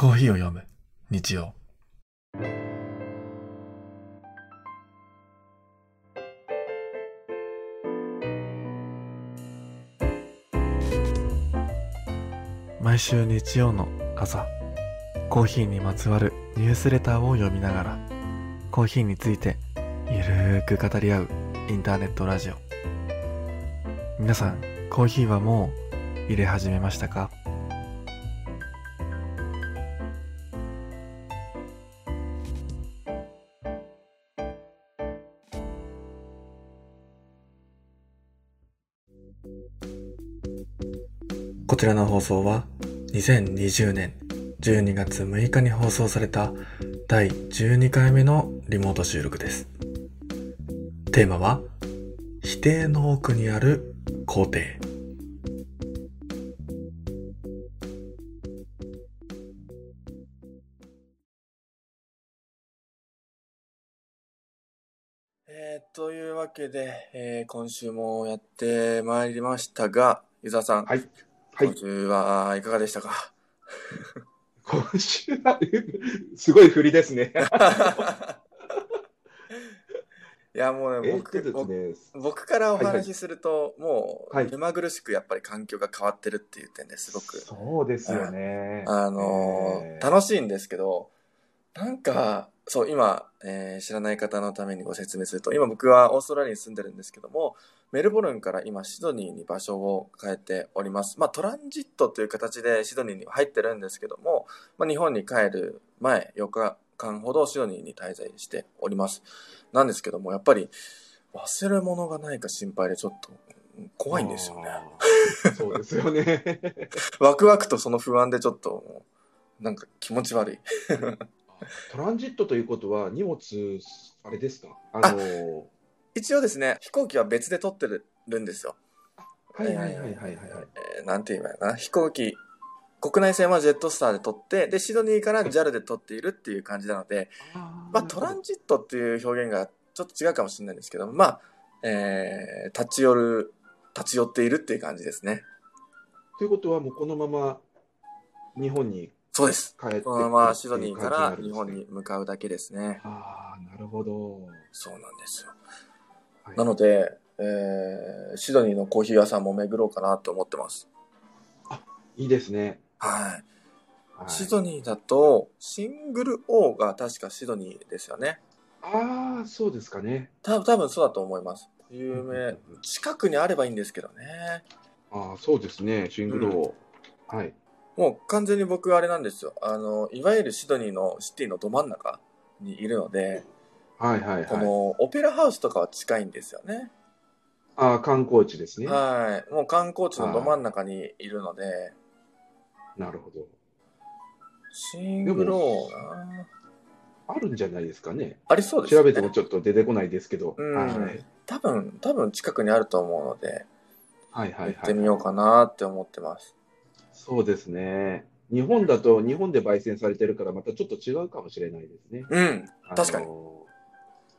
コーヒーを読む。日曜。毎週日曜の朝コーヒーにまつわるニュースレターを読みながらコーヒーについてゆるーく語り合うインターネットラジオ。皆さんコーヒーはもう入れ始めましたか？らの放送は2020年12月6日に放送された第12回目のリモート収録です。テーマは否定の奥にある肯定。えー、というわけで、えー今週もやってまいりましたが、湯沢さん、はい。はい今。週はいかがでしたか？今週は、すごい振りですね。いやもうねえっと僕ね、僕からお話しすると、もはいう目まぐるしくやっぱり環境が変わってるっていう点ですごく、そうですよね。あのーえー楽しいんですけどなんかそう今、えー知らない方のためにご説明すると今僕はオーストラリアに住んでるんですけどもメルボルンから今シドニーに場所を変えておりますまあトランジットという形でシドニーには入ってるんですけども、まあ、日本に帰る前4日間ほどシドニーに滞在しておりますなんですけどもやっぱり忘れ物がないか心配でちょっとうん怖いんですよね。そうですよね。ワクワクとその不安でちょっとなんか気持ち悪いトランジットということは、荷物、あれですか？あの一応ですね飛行機は別で取ってるんですよ。はいはいはいはいはいはい。えーなんて言えばいいのかな。飛行機国内線はジェットスターで取ってでシドニーから JAL で取っているっていう感じなので、まあ、トランジットっていう表現がちょっと違うかもしれないんですけどまあ、えー立ち寄る立ち寄っているっていう感じですね。ということは、もうこのまま日本にそうです。帰ってこのままシドニーから日本に向かうだけですね。ああ、なるほど。そうなんですよはいなので、えーシドニーのコーヒー屋さんも巡ろうかなと思ってますいいですね。はいはいシドニーだと、シングル O が確かシドニーですよね。ああ、そうですかね。た多分そうだと思います。有うんうん名うん。近くにあればいいんですけどね。ああ、そうですね。シングルを。はい。もう完全に僕あれなんですよ。あの、いわゆるシドニーのシティのど真ん中にいるので、はいはいはい。このオペラハウスとかは近いんですよね。ああ、観光地ですね。はい。もう観光地のど真ん中にいるので、なるほど。シングル O なあるんじゃないですかね。ありそうですよね。調べてもちょっと出てこないですけど。うんはい。多分、多分近くにあると思うので、はいはいはい。行ってみようかなって思ってます。そうですね。日本だと日本で焙煎されてるからまたちょっと違うかもしれないですね。うん。確かに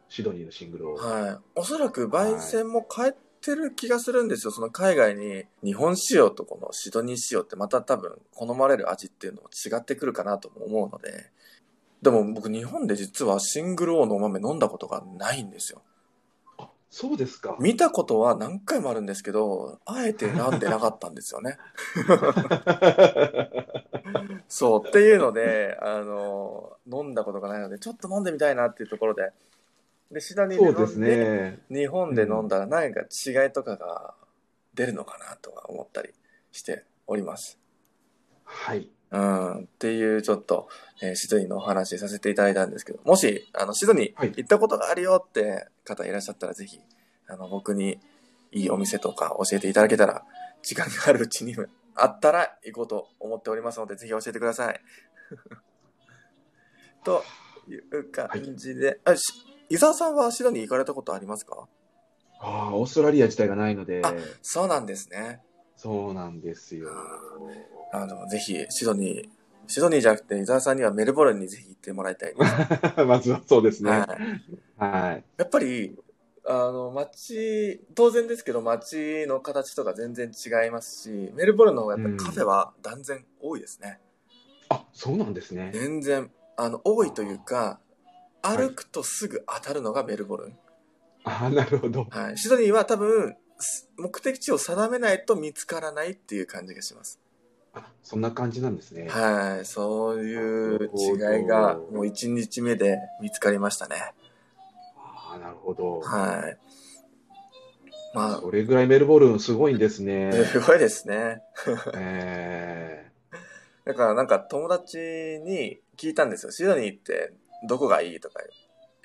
シドニーのシングルを。はい。おそらく焙煎も変えてる気がするんですよ。その海外に日本仕様とこのシドニー仕様ってまた多分好まれる味っていうのも違ってくるかなとも思うので。でも僕日本で実はシングルオーのお豆飲んだことがないんですよ。あそうですか。見たことは何回もあるんですけど、あえて選んでなかったんですよね。そう。っていうので、あの、飲んだことがないので、ちょっと飲んでみたいなっていうところで。で、シドニーで飲んでそうですね。日本で飲んだら何か違いとかが出るのかなとか思ったりしております。はい。うん、っていうちょっと、えーシドニーのお話させていただいたんですけど、もし、あの、シドニーはい行ったことがあるよって方いらっしゃったら、ぜひ、あの、僕にいいお店とか教えていただけたら、時間があるうちにあったら行こうと思っておりますので、ぜひ教えてください。という感じで、あし伊沢さんはシドニー行かれたことありますか？ああ、オーストラリア自体がないので、あそうなんですね。そうなんですよ。あの、ぜひ、シドニー、シドニーじゃなくて、伊沢さんにはメルボルンにぜひ行ってもらいたいです。まずはそうですね。はい。はい。やっぱり、あの、街、当然ですけど、街の形とか全然違いますし、メルボルンの方がやっぱりカフェは断然多いですね。あ、そうなんですね。全然、あの、多いというか、い歩くとすぐ当たるのがメルボルン。ああ、なるほど。はい。シドニーは多分、す目的地を定めないと見つからないっていう感じがします。あ、そんな感じなんですね。はい。そういう違いが、もう1日目で見つかりましたね。ああ、なるほど。はい。まあ、それぐらいメルボルンすごいんですね。すごいですね。え だからなんか友達に聞いたんですよ。シドニーってどこがいいとか、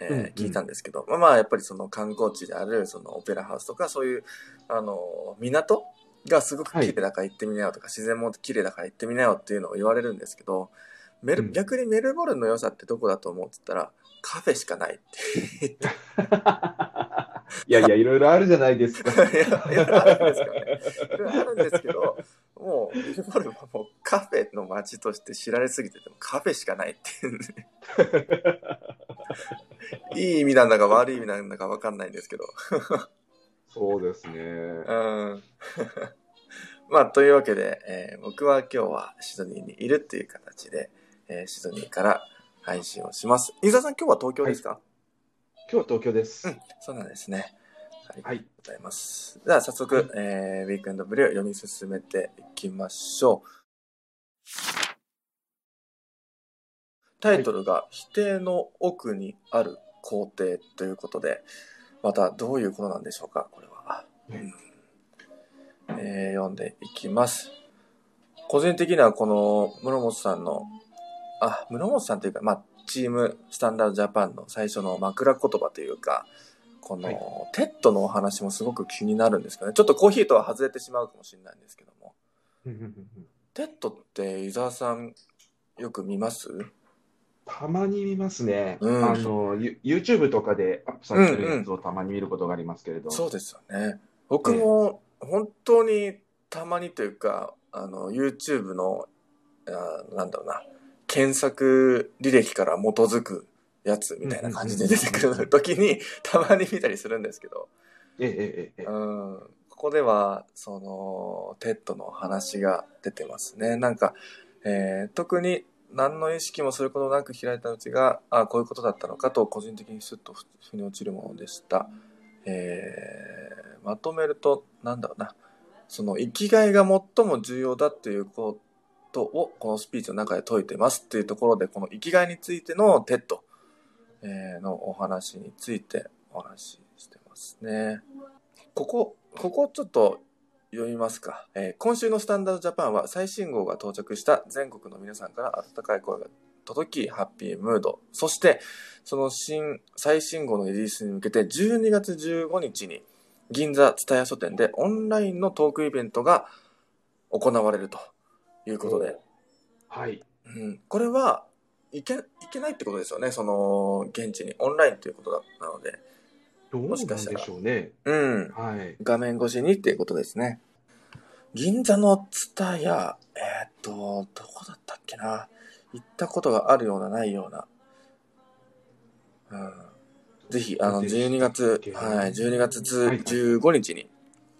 えーうんうん聞いたんですけど、まあまあやっぱりその観光地であるそのオペラハウスとかそういうあの港がすごく綺麗だから行ってみなよとか、自然も綺麗だから行ってみなよっていうのを言われるんですけど、メルうん逆にメルボルンの良さってどこだと思うって言ったらカフェしかないって いやいや、いろいろあるじゃないですか。いやいやあるんです。いろいろあるんですけど、もう、メルボルンはもうカフェの街として知られすぎててもカフェしかないっていうね。いい意味なんだか悪い意味なんだかわかんないんですけど。そうですね。うん。まあ、というわけで、えー僕は今日はシドニーにいるっていう形で、えーシドニーから配信をします。伊沢さん今日は東京ですか、今日は東京です。うん、そうなんですね。ありがとうはい。ございます。では早速、えーウィークエンドブリを読み進めていきましょう。タイトルが、否定の奥にある肯定ということで、またどういうことなんでしょうか、これは。うんえー読んでいきます。個人的にはこの室本さんの、あ、室本さんというか、まあ、チームスタンダードジャパンの最初の枕言葉というか、この、はい TEDのお話もすごく気になるんですけどね。ちょっとコーヒーとは外れてしまうかもしれないんですけども。TEDって伊沢さんよく見ます？たまに見ますね。うん。あの、ユ YouTube とかでアップされてるやつをたまに見ることがありますけれど。そうですよね。僕も本当にたまにというか、あの、YouTube の、あなんだろうな、検索履歴から基づくやつみたいな感じで出てくる時にたまに見たりするんですけど、ええええええ。うん、こでは、その、 TEDの話が出てますね。なんか、えー特に何の意識もすることなく開いたうちが、あこういうことだったのかと、個人的にスッと腑に落ちるものでした。えーまとめると、なんだろうな、その、生きがいが最も重要だっていうことを、このスピーチの中で説いてますっていうところで、この生きがいについての TED、えーのお話についてお話ししてますね。ここ、ここちょっと読みますか。えー今週のスタンダードジャパンは最新号が到着した全国の皆さんから温かい声が届き、ハッピームード。そして、その新、最新号のリリースに向けて12月15日に銀座蔦屋書店でオンラインのトークイベントが行われるということで、はい。うん、これはいけ、いけないってことですよね。その、現地にオンラインということだなので。どうなんでもしかしたらしょうね。うん。はい。画面越しにっていうことですね。銀座のツタヤ、えーっと、どこだったっけな。行ったことがあるような、ないような。うん。ぜひ、あの、どこでしたっけ12月、はい、12月ずはいはい15日に、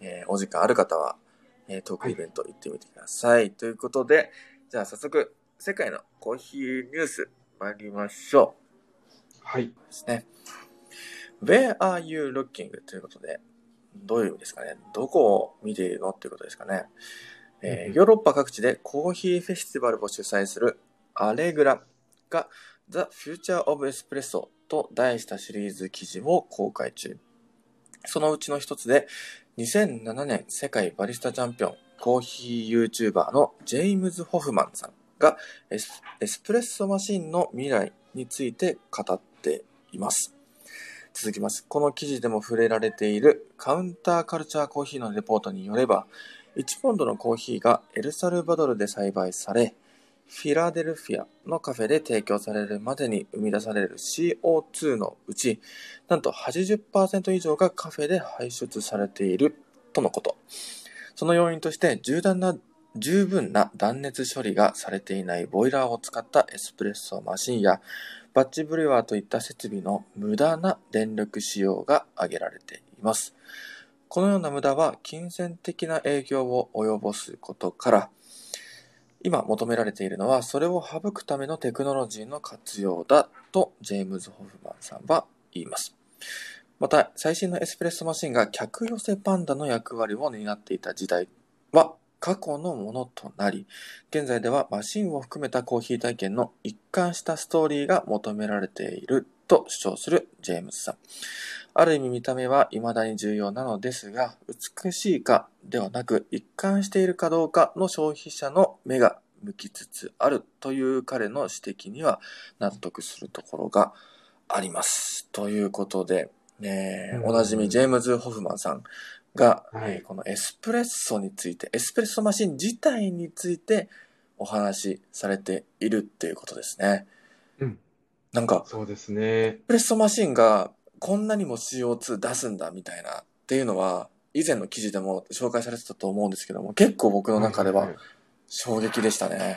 えーお時間ある方は、えートークイベント行ってみてください。ということで、じゃあ早速、世界のコーヒーニュース参りましょう。はい。ですね。Where are you looking? ということで、どういう意味ですかね？どこを見ているの？っていうことですかね。えーうんヨーロッパ各地でコーヒーフェスティバルを主催するアレグラが The Future of Espresso と題したシリーズ記事を公開中。そのうちの一つで、2007年世界バリスタチャンピオン、コーヒー YouTuber のジェームズ・ホフマンさんがエスエスプレッソマシンの未来について語っています。続きます。この記事でも触れられているカウンターカルチャーコーヒーのレポートによれば、1ポンドのコーヒーがエルサルバドルで栽培され、フィラデルフィアのカフェで提供されるまでに生み出される CO2 のうち、なんと80%以上がカフェで排出されているとのこと。その要因として、重大な十分な断熱処理がされていないボイラーを使ったエスプレッソマシンや、バッチブリュワーといった設備の無駄な電力使用が挙げられています。このような無駄は金銭的な影響を及ぼすことから、今求められているのは、それを省くためのテクノロジーの活用だと、ジェームズ・ホフマンさんは言います。また、最新のエスプレッソマシンが客寄せパンダの役割を担っていた時代は過去のものとなり、現在ではマシンを含めたコーヒー体験の一貫したストーリーが求められていると主張するジェームズさん。ある意味見た目は未だに重要なのですが、美しいかではなく一貫しているかどうかの消費者の目が向きつつあるという彼の指摘には納得するところがあります。ということで、ねおなじみジェームズ・ホフマンさんが、はいえーこのエスプレッソについて、エスプレッソマシン自体についてお話しされているっていうことですね。うんなんか、そうですねエ。スプレッソマシンがこんなにも CO2 出すんだみたいなっていうのは、以前の記事でも紹介されてたと思うんですけども、結構僕の中ではいいい衝撃でしたね。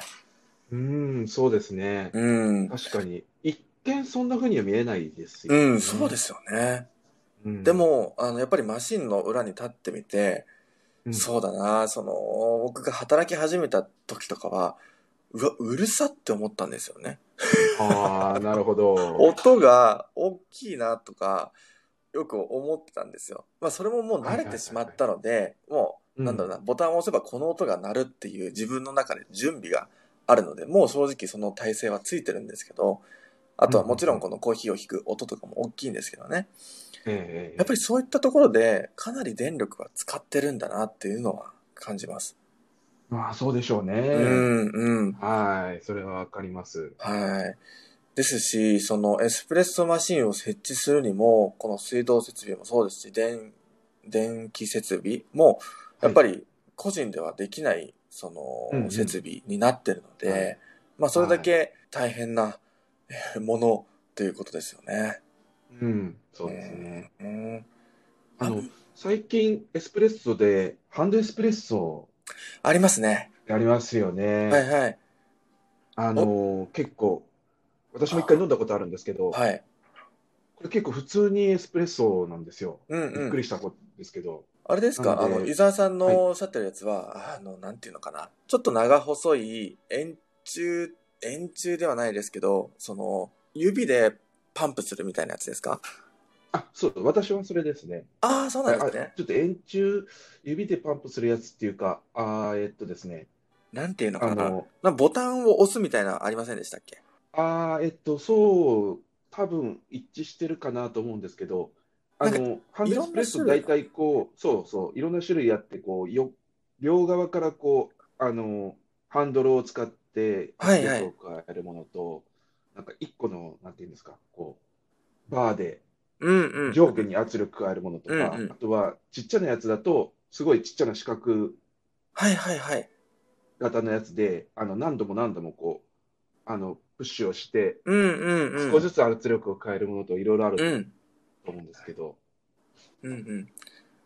うーん、そうですね。うん。確かに。一見そんな風には見えないですよね。うん、そうですよね。うんで、も、あの、やっぱりマシンの裏に立ってみて、うんそうだな、その、僕が働き始めた時とかは、うわ、うるさって思ったんですよね。ああ、なるほど。音が大きいなとか、よく思ってたんですよ。まあ、それももう慣れてしまったので、もう、なんだろうな、ボタンを押せばこの音が鳴るっていう自分の中で準備があるので、もう正直その体勢はついてるんですけど、あとはもちろんこのコーヒーを引く音とかも大きいんですけどね。ええやっぱりそういったところでかなり電力は使ってるんだなっていうのは感じます。まあ、そうでしょうね。うん、うん。はい。それはわかります。はい。ですし、そのエスプレッソマシンを設置するにも、この水道設備もそうですし、電、電気設備も、やっぱり個人ではできない、その設備になってるので、はいまあそれだけ大変なえーものということですよね。うん、そうですね。うん。あの、最近、エスプレッソで、ハンドエスプレッソありますね。やりますよね。はいはい。あの、結構、私も一回飲んだことあるんですけど、はい。これ結構普通にエスプレッソなんですよ。うんうんびっく。りしたことですけど。あれですか？あの、伊沢さんはいのおっしゃってるやつは、あの、なんていうのかな？ちょっと長細い円柱、円柱ではないですけど、その、指でパンプするみたいなやつですか？あ、そう、私はそれですね。ああ、そうなんですあね。ちょっと円柱、指でパンプするやつっていうか、あーえっとですね、なんていうのかな？なボタンを押すみたいなのありませんでしたっけ？あーえっと、そう、多分一致してるかなと思うんですけど、あの、ハンドエスプレッソいろんな種類大体こう、そうそう、いろんな種類あって、こう、よ、両側からこう、あの、ハンドルを使ってはいはい圧力を加えるものと、なんか一個の、なんていうんですか、こう、バーで。上下に圧力加えるものとか、うんうんあとはちっちゃなやつだと、すごいちっちゃな四角はいはいはい。型のやつで、あの、何度も何度もこう、あの、プッシュをして、うんうんうん。少しずつ圧力を変えるものといろいろあるうん。と思うんですけど、うんうん。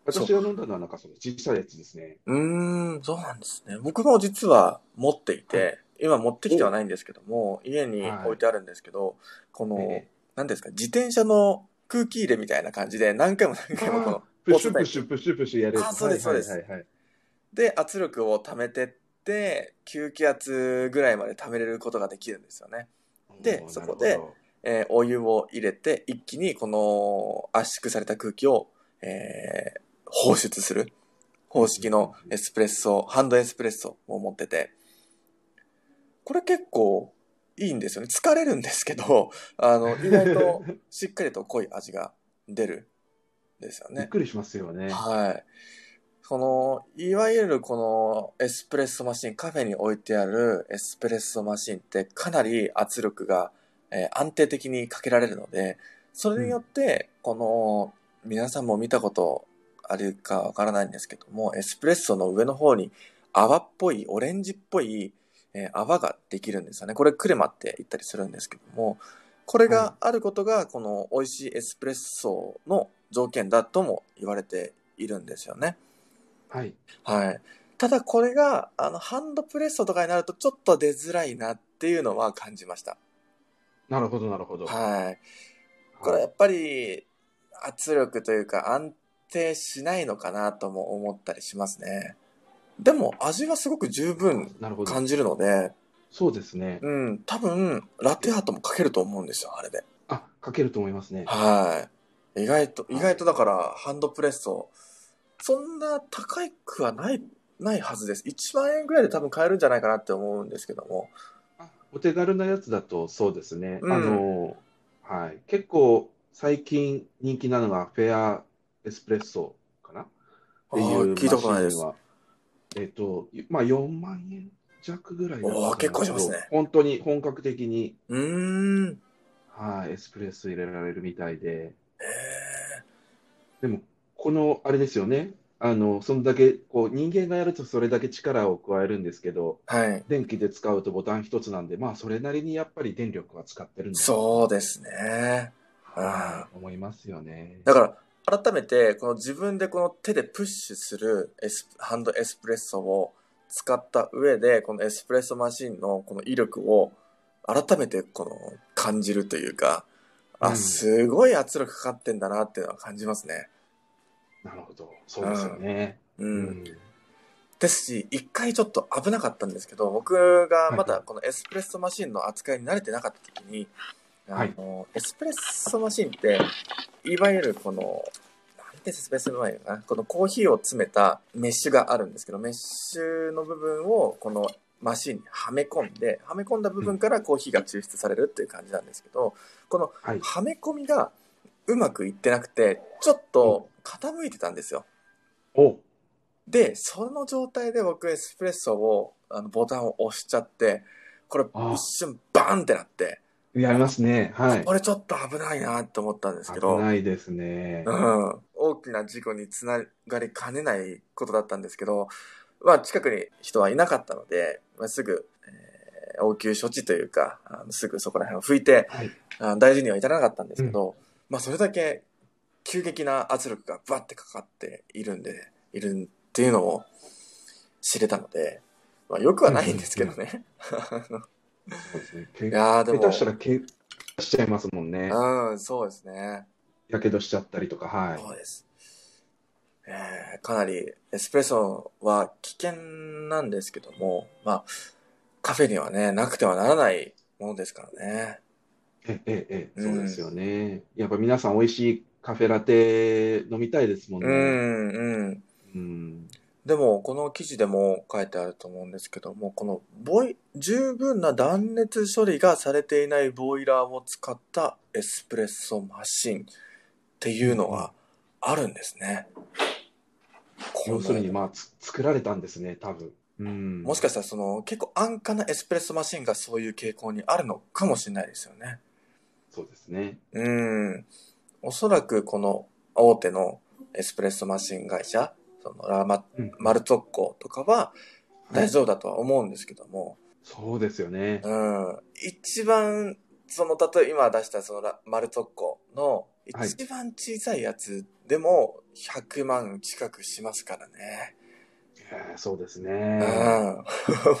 私が飲んだのはなんかその小さいやつですね。うーん、そうなんですね。僕も実は持っていて、今持ってきてはないんですけども、家に置いてあるんですけど、この、え何ですか、自転車の空気入れみたいな感じで何回も何回もこの、プッシュプッシュプッシュプッシュやる。あそうですはいはいそうはい。はい。で、圧力を溜めてって、吸気圧ぐらいまで溜めれることができるんですよね。でそこでえーお湯を入れて、一気にこの圧縮された空気を、えー放出する。方式のエスプレッソ、ハンドエスプレッソを持ってて、これ結構いいんですよね。疲れるんですけど、あの、意外としっかりと濃い味が出るんですよね。びっくりしますよね。はい。この、いわゆるこのエスプレッソマシン、カフェに置いてあるエスプレッソマシンってかなり圧力が、えー安定的にかけられるので、それによって、この、皆さんも見たことあるかわからないんですけども、エスプレッソの上の方に泡っぽい、オレンジっぽい、えー泡ができるんですよね。これクレマって言ったりするんですけども、これがあることが、この美味しいエスプレッソの条件だとも言われているんですよね。はい。はい。ただこれが、あの、ハンドプレッソとかになるとちょっと出づらいなっていうのは感じました。なるほど、なるほど。はい。これやっぱり、圧力というか安定しないのかなとも思ったりしますね。でも味はすごく十分。感じるので、そうですね。うん、多分、ラテアートもかけると思うんですよ、あれで。あ、かけると思いますね。はい。意外と、意外とだから、ハンドプレッソ、そんな高くはない、ないはずです。1万円ぐらいで多分買えるんじゃないかなって思うんですけども。あお手軽なやつだとそうですね。うんあの、はい。結構最近人気なのがフェアエスプレッソかなっていうあー聞いたことないです。えっと、まあ4万円弱ぐらいだったんおー結構しますね本当に本格的に、うーん。はい、エスプレッソ入れられるみたいで。へでも、この、あれですよね。あの、そんだけ、こう、人間がやるとそれだけ力を加えるんですけど、ーはい。電気で使うとボタン一つなんで、まあ、それなりにやっぱり電力は使ってるんだそうですね。はい、思いますよね。だから、改めて、この自分でこの手でプッシュするエスハンドエスプレッソを使った上で、このエスプレッソマシンのこの威力を改めてこの感じるというか、あ、うんすごい圧力かかってんだなっていうのは感じますね。なるほど。そうですよね。う。うんですし、一回ちょっと危なかったんですけど、僕がまだこのエスプレッソマシンの扱いに慣れてなかった時に、はい。あの、エスプレッソマシンって、いわゆるこの、なんて説明すればいいのかな、このコーヒーを詰めたメッシュがあるんですけど、メッシュの部分をこのマシンにはめ込んで、はめ込んだ部分からコーヒーが抽出されるっていう感じなんですけど、このはめ込みがうまくいってなくて、ちょっと傾いてたんですよ。お、で、その状態で僕エスプレッソを、あの、ボタンを押しちゃって、これあ。一瞬バーンってなって、やりますね。はい。これちょっと危ないなって思ったんですけ危ど、ないですね。うん、大きな事故につながりかねないことだったんですけど、まあ近くに人はいなかったので、まあ、すぐ、えー応急処置というか、あのすぐそこら辺を拭いて、はい。あ大事には至らなかったんですけど、まあそれだけ急激な圧力がバッてかかっているんで、いるっていうのを知れたので、まあよくはないんですけどね。そうですね。けいやーでも、下手したら怪我しちゃいますもんね。うん、そうですね。やけどしちゃったりとか、はい。そうです。えーかなりエスプレッソは危険なんですけども、まあ、カフェにはね、なくてはならないものですからね。え、え、え、うんそうですよね。やっぱ皆さん美味しいカフェラテ飲みたいですもんね。うん、うん。うん。でも、この記事でも書いてあると思うんですけども、このボイ、十分な断熱処理がされていないボイラーを使ったエスプレッソマシンっていうのがあるんですね。要するに、まあ、つ作られたんですね、多分。うん。もしかしたらその結構安価なエスプレッソマシンがそういう傾向にあるのかもしれないですよね。そうですね。うん。おそらくこの大手のエスプレッソマシン会社、そのラマうんマルツォッコとかは大丈夫だとは思うんですけども、そうですよね。うん。一番、その、例えば今出したそのラマルツォッコのはい一番小さいやつでも100万近くしますからね。えーそうですうね。ん。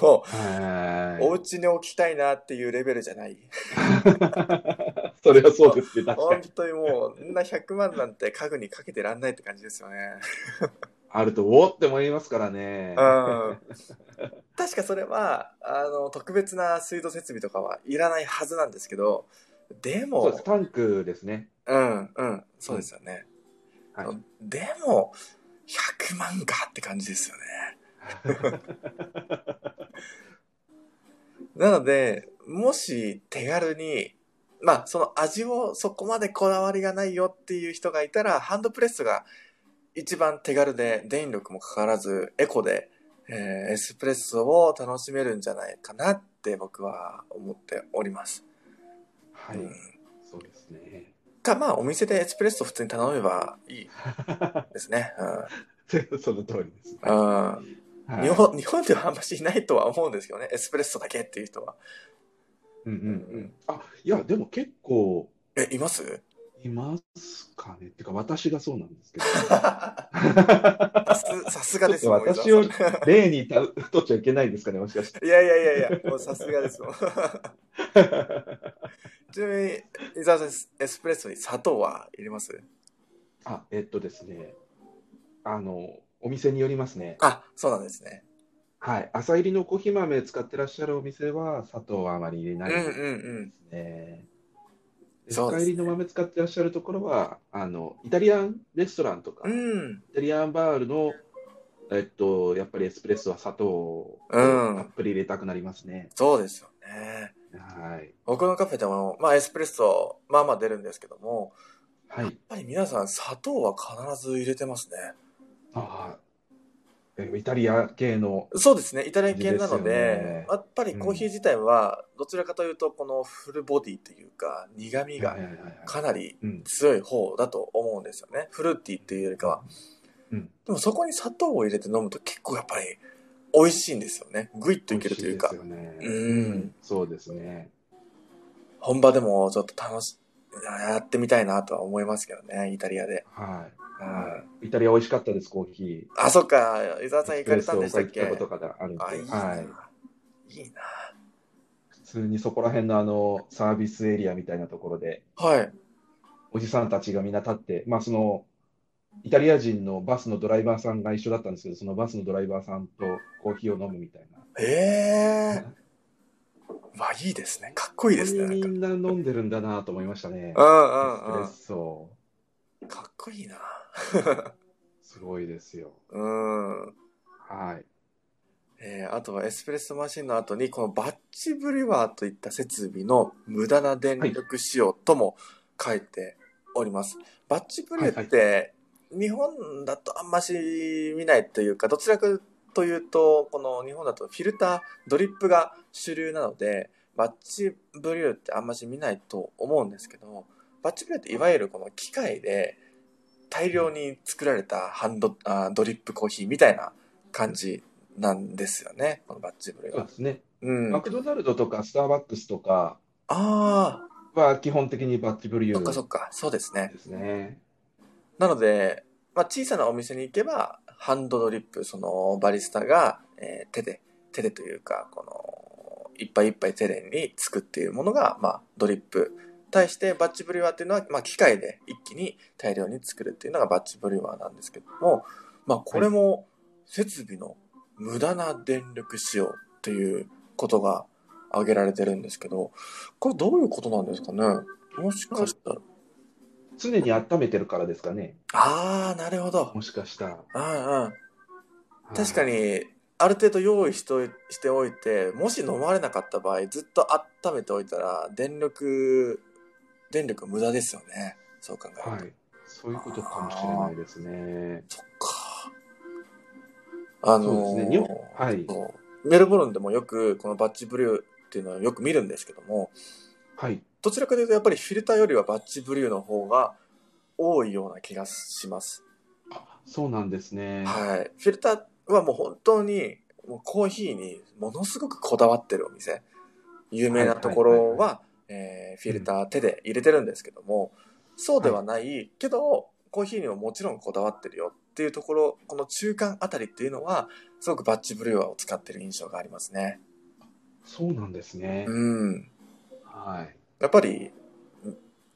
もう、はい。お家に置きたいなっていうレベルじゃない。それはそうですね、確か本に。当にもう、そんな100万なんて家具にかけてらんないって感じですよね。あると、おーって思いますからね。うん。確かそれは、あの、特別な水道設備とかはいらないはずなんですけど、でそうもです、、タンクですね。うん、うん、そうですよね。はい。でも、100万かって感じですよね。なので、もし手軽に、まあ、その味をそこまでこだわりがないよっていう人がいたら、ハンドプレスが一番手軽で電力もかからず、エコで、えーエスプレッソを楽しめるんじゃないかなって僕は思っております。はいうん。そうですね。か、まあ、お店でエスプレッソ普通に頼めばいいですね。その通りです。うん。うんはい日本、日本ではあんましいないとは思うんですけどね。エスプレッソだけっていう人は。うんうんうん。あ、いや、でも結構え、います？いますかね？ってか、私がそうなんですけど。さすがですちょっと私を例にた取っちゃいけないですかね、もしかして。いやいやいやいや、もうさすがですもん。ちなみに、伊沢さん、エスプレッソに砂糖は入れます？あ、えっとですね。あの、お店によりますね。あ、そうなんですね。はい。朝入りのコーヒー豆使ってらっしゃるお店は、砂糖はあまり入れないでうんうんうん。うですね深入りの豆使ってらっしゃるところは、あの、イタリアンレストランとか、イうん。タリアンバールの、えっと、やっぱりエスプレッソは砂糖をうんたっぷり入れたくなりますね。そうですよね。はい。僕のカフェでも、まあエスプレッソ、まあまあ出るんですけども、はい。やっぱり皆さん砂糖は必ず入れてますね。ああ、えイタリア系の、そうですね。イタリア系なのでやっぱりコーヒー自体は、どちらかというと、このフルボディというか、苦味がかなりうん。強い方だと思うんですよね。フルーティーっていうよりかは。うん。でもそこに砂糖を入れて飲むと結構やっぱり美味しいんですよね。グイッといけるというか。そうですね。本場でもちょっと楽し、やってみたいなとは思いますけどね、イタリアで。はい。うん。イタリア美味しかったです、コーヒー。あ、そっか。伊沢さん行かれたんでしたっけ？ことがあるんで、あ、いいな。はい。いいな。普通にそこら辺のあのサービスエリアみたいなところで、はい。おじさんたちがみんな立って、まあその、イタリア人のバスのドライバーさんが一緒だったんですけど、そのバスのドライバーさんとコーヒーを飲むみたいな。ええー。わ、いいですね。かっこいいですね。みんな飲んでるんだなと思いましたね。うんうんエスプレッソ。うん。かっこいいな。すごいですよ。うん。はい。えーあとはエスプレッソマシンの後に、このバッチブリュワーといった設備の無駄な電力使用とも書いております。バッチブリューって、日本だとあんまし見ないというか、どちらかというと、この日本だとフィルター、ドリップが主流なので、バッチブリューってあんまし見ないと思うんですけど、バッチブリューっていわゆるこの機械で大量に作られたハンド、あドリップコーヒーみたいな感じなんですよね、このバッチブリューは。そうですね。うん。あマクドナルドとかスターバックスとかあは基本的にバッチブリー、ュそっかそーっか、そうですね。ですね。なので、まあ、小さなお店に行けば、ハンドドリップ、そのバリスタが、えー手で、手でというか、この、いっぱいいっぱい手でに作っているものが、まあ、ドリップ。対して、バッチブリュワーっていうのは、まあ、機械で一気に大量に作るっていうのがバッチブリュワーなんですけども、まあ、これも、設備の無駄な電力使用っていうことが挙げられてるんですけど、これどういうことなんですかね？もしかしたら。常に温めてるからですかね。ああ、なるほど。もしかしたら。うんうん。確かはい。に、ある程度用意しといしておいて、もし飲まれなかった場合、ずっと温めておいたら、電力、電力無駄ですよね。そう考えると。はい。そういうことかもしれないですね。そっか。あのそうですね日本はいメルボルンでもよく、このバッチブリューっていうのはよく見るんですけども、はい。どちらかというとやっぱりフィルターよりはバッチブリューの方が多いような気がします。そうなんですね。はい。フィルターはもう本当に、もうコーヒーにものすごくこだわってるお店。有名なところは、えーフィルター手で入れてるんですけども、そうではないけど、コーヒーにももちろんこだわってるよっていうところ、この中間あたりっていうのは、すごくバッチブリュワーを使ってる印象がありますね。そうなんですね。うん。はい。やっぱり、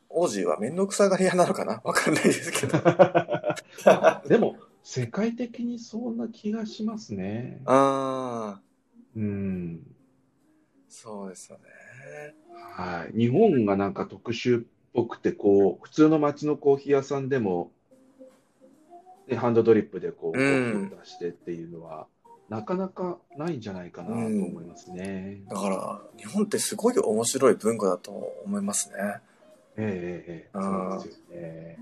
オージーは面倒くさがり屋なのかな？わかんないですけど。でも、世界的にそんな気がしますね。ああ、うん。そうですよね。はい。日本がなんか特殊っぽくて、こう、普通の街のコーヒー屋さんでも、ね、ハンドドリップでこう、コうん出してっていうのは、なかなかないんじゃないかなと思いますね。だから、日本ってすごい面白い文化だと思いますね。ええええそうですよね。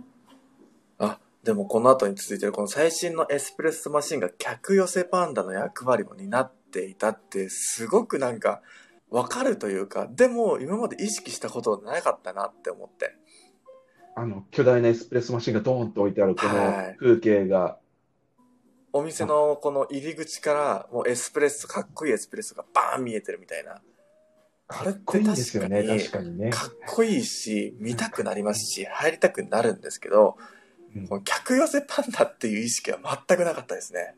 あ、でもこの後に続いてるこの最新のエスプレッソマシンが客寄せパンダの役割も担っていたって、すごくなんか、わかるというか、でも今まで意識したことなかったなって思って。あの、巨大なエスプレッソマシンがドーンと置いてあるこはいの風景が、お店のこの入り口から、もうエスプレッソ、かっこいいエスプレッソがバーン見えてるみたいな。かっこいいんですよね、これって確かにね。かっこいいし、見たくなりますし、入りたくなるんですけど、うんこの客寄せパンダっていう意識は全くなかったですね。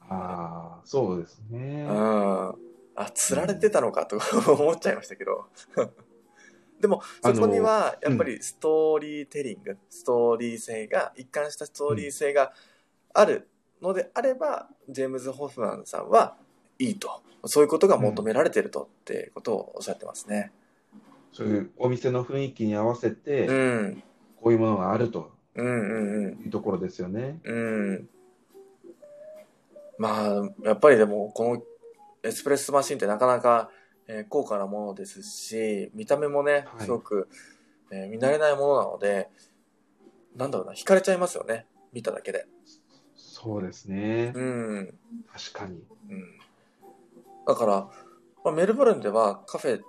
ああ、そうですねう。ん。あ、釣られてたのかと 思っちゃいましたけど。でも、そこには、やっぱりストーリーテリング、ストーリー性が、一貫したストーリー性があるのであれば、ジェームズ・ホフマンさんは、いいと。そういうことが求められてるとってことをおっしゃってますね。そういうお店の雰囲気に合わせて、うん。こういうものがあるとうんうんうん。いうところですよね。うん。まあ、やっぱりでも、このエスプレッソマシンってなかなか、えー高価なものですし、見た目もね、はいすごく、えー見慣れないものなので、なんだろうな、惹かれちゃいますよね。見ただけで。そうですね。うん。確かに。うん。だから、まあ、メルボルンではカフェ、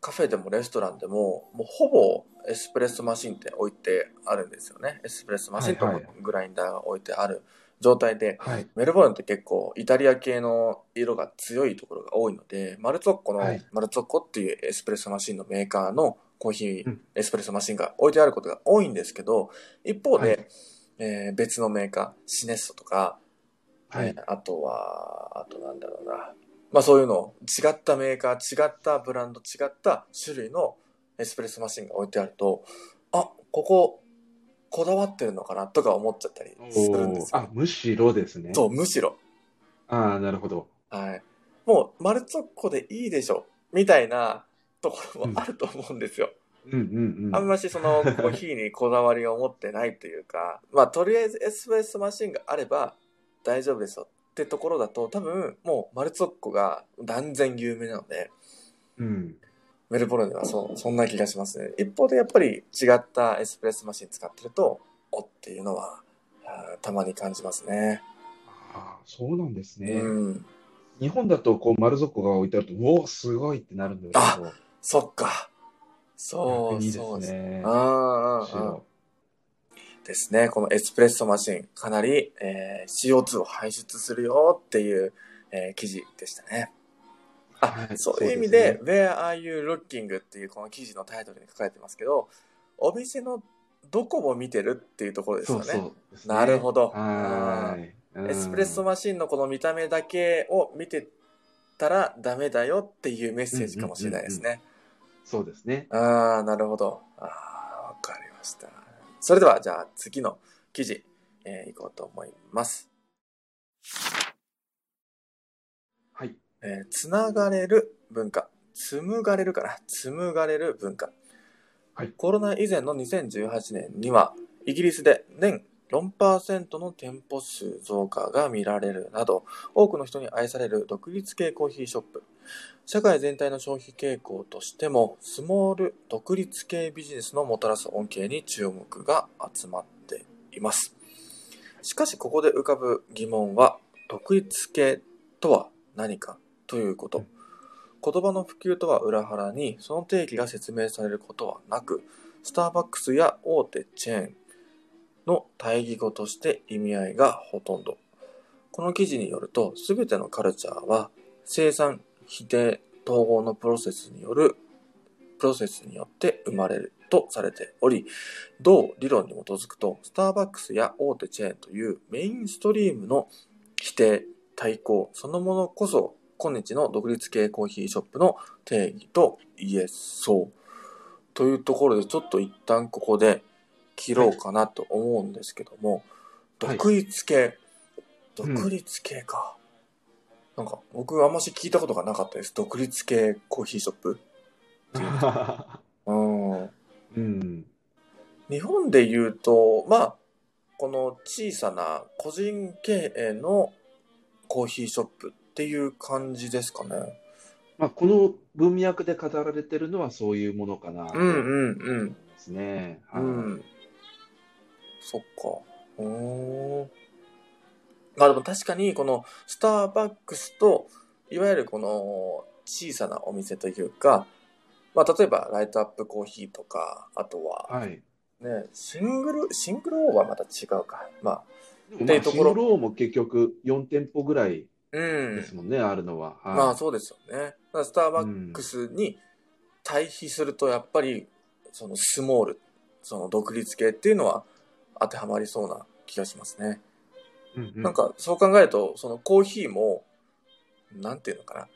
カフェでもレストランでも、もうほぼエスプレッソマシンって置いてあるんですよね。エスプレッソマシンとはいはいグラインダーが置いてある状態で、はい。メルボルンって結構イタリア系の色が強いところが多いので、マルツォッコの、はいマルツォッコっていうエスプレッソマシンのメーカーのコーヒー、うんエスプレッソマシンが置いてあることが多いんですけど、一方で、はいえー別のメーカー、シネッソとか、はいえーあとは、あとなんだろうな。まあそういうの、違ったメーカー、違ったブランド、違った種類のエスプレッソマシンが置いてあると、あ、ここ、こだわってるのかなとか思っちゃったりするんですよ。あ、むしろですね。そう、むしろ。ああ、なるほど。はい。もう、マルツォッコでいいでしょ、みたいなところもあると思うんですよ。うんうんうん。あんましそのコーヒーにこだわりを持ってないというか、まあとりあえずエスプレッソマシンがあれば大丈夫ですよってところだと多分もうマルツォッコが断然有名なので、うん。メルボルンではそそんな気がしますね。一方でやっぱり違ったエスプレッソマシン使ってると、おっていうのはたまに感じますね。ああ、そうなんですね。うん。日本だと、こう、丸底が置いてあると、おお、すごいってなるんですけど、そっか。そう、です。ね。あですね。このエスプレッソマシン、かなり、えー CO2 を排出するよっていう、えー記事でしたね。あ、はいそういう意味でで Where are you looking? っていうこの記事のタイトルに書かれてますけど、お店のどこを見てるっていうところですよね。そうそうね。なるほどエスプレッソマシンのこの見た目だけを見てたらダメだよっていうメッセージかもしれないですね。そうですね。ああ、なるほど。ああ、わかりました。それでは、じゃあ次の記事、えー、いこうと思います。はい。えーつながれる文化。紡がれるかな？紡がれる文化。はいコロナ以前の2018年には、イギリスで年4%の店舗数増加が見られるなど、多くの人に愛される独立系コーヒーショップ。社会全体の消費傾向としても、スモール独立系ビジネスのもたらす恩恵に注目が集まっています。しかしここで浮かぶ疑問は、独立系とは何かということ。言葉の普及とは裏腹に、その定義が説明されることはなく、スターバックスや大手チェーンの対義語として意味合いがほとんど。この記事によると、すべてのカルチャーは生産、否定、統合のプロセスによる、プロセスによって生まれるとされており、同理論に基づくと、スターバックスや大手チェーンというメインストリームの否定、対抗、そのものこそ、今日の独立系コーヒーショップの定義と言えそう。というところで、ちょっと一旦ここで切ろうかなと思うんですけども、はい独立系、うん独立系か。なんか、僕あんまし聞いたことがなかったです。独立系コーヒーショップ。うん。うん。日本で言うと、まあ、この小さな個人経営のコーヒーショップっていう感じですかね。まあ、この文脈で語られてるのはそういうものかなうんうんうん。ますね。はいうん。そっか。うーん。まあでも確かにこのスターバックスと、いわゆるこの小さなお店というか、まあ例えばライトアップコーヒーとか、あとははい。ね、シングル、シングルオーはまた違うか。まあ、っていうところシングルオーも結局4店舗ぐらいうんで。すもんね、あるのは。はいまあそうですよね。スターバックスに対比するとやっぱりそのスモール、その独立系っていうのは当てはまりそうな気がしますね。うんうんなんかそう考えると、そのコーヒーも、なんていうのかな。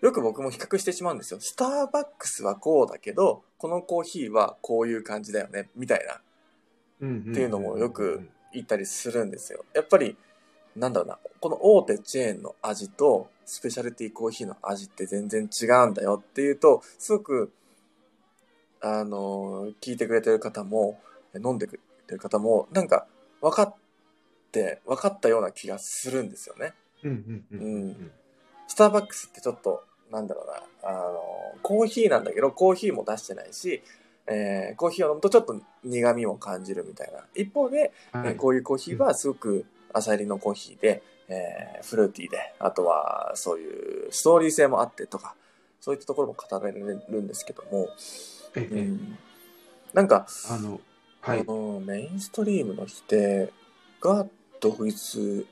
よく僕も比較してしまうんですよ。スターバックスはこうだけど、このコーヒーはこういう感じだよね、みたいなっていうのもよく言ったりするんですよ。やっぱりなんだろうな、この大手チェーンの味とスペシャルティーコーヒーの味って全然違うんだよっていうと、すごく、あの、聞いてくれてる方も、飲んでくれてる方も、なんか分かって、分かったような気がするんですよね。うんうんうん。うん。スターバックスってちょっと、なんだろうな、あの、コーヒーなんだけど、コーヒーも出してないし、えーコーヒーを飲むとちょっと苦味も感じるみたいな。一方で、はい。えーこういうコーヒーはすごく浅入りのコーヒーで、えーフルーティーで、あとはそういうストーリー性もあってとか、そういったところも語られるんですけども、ええ。うん、なんか、あの、はい。このメインストリームの否定が独立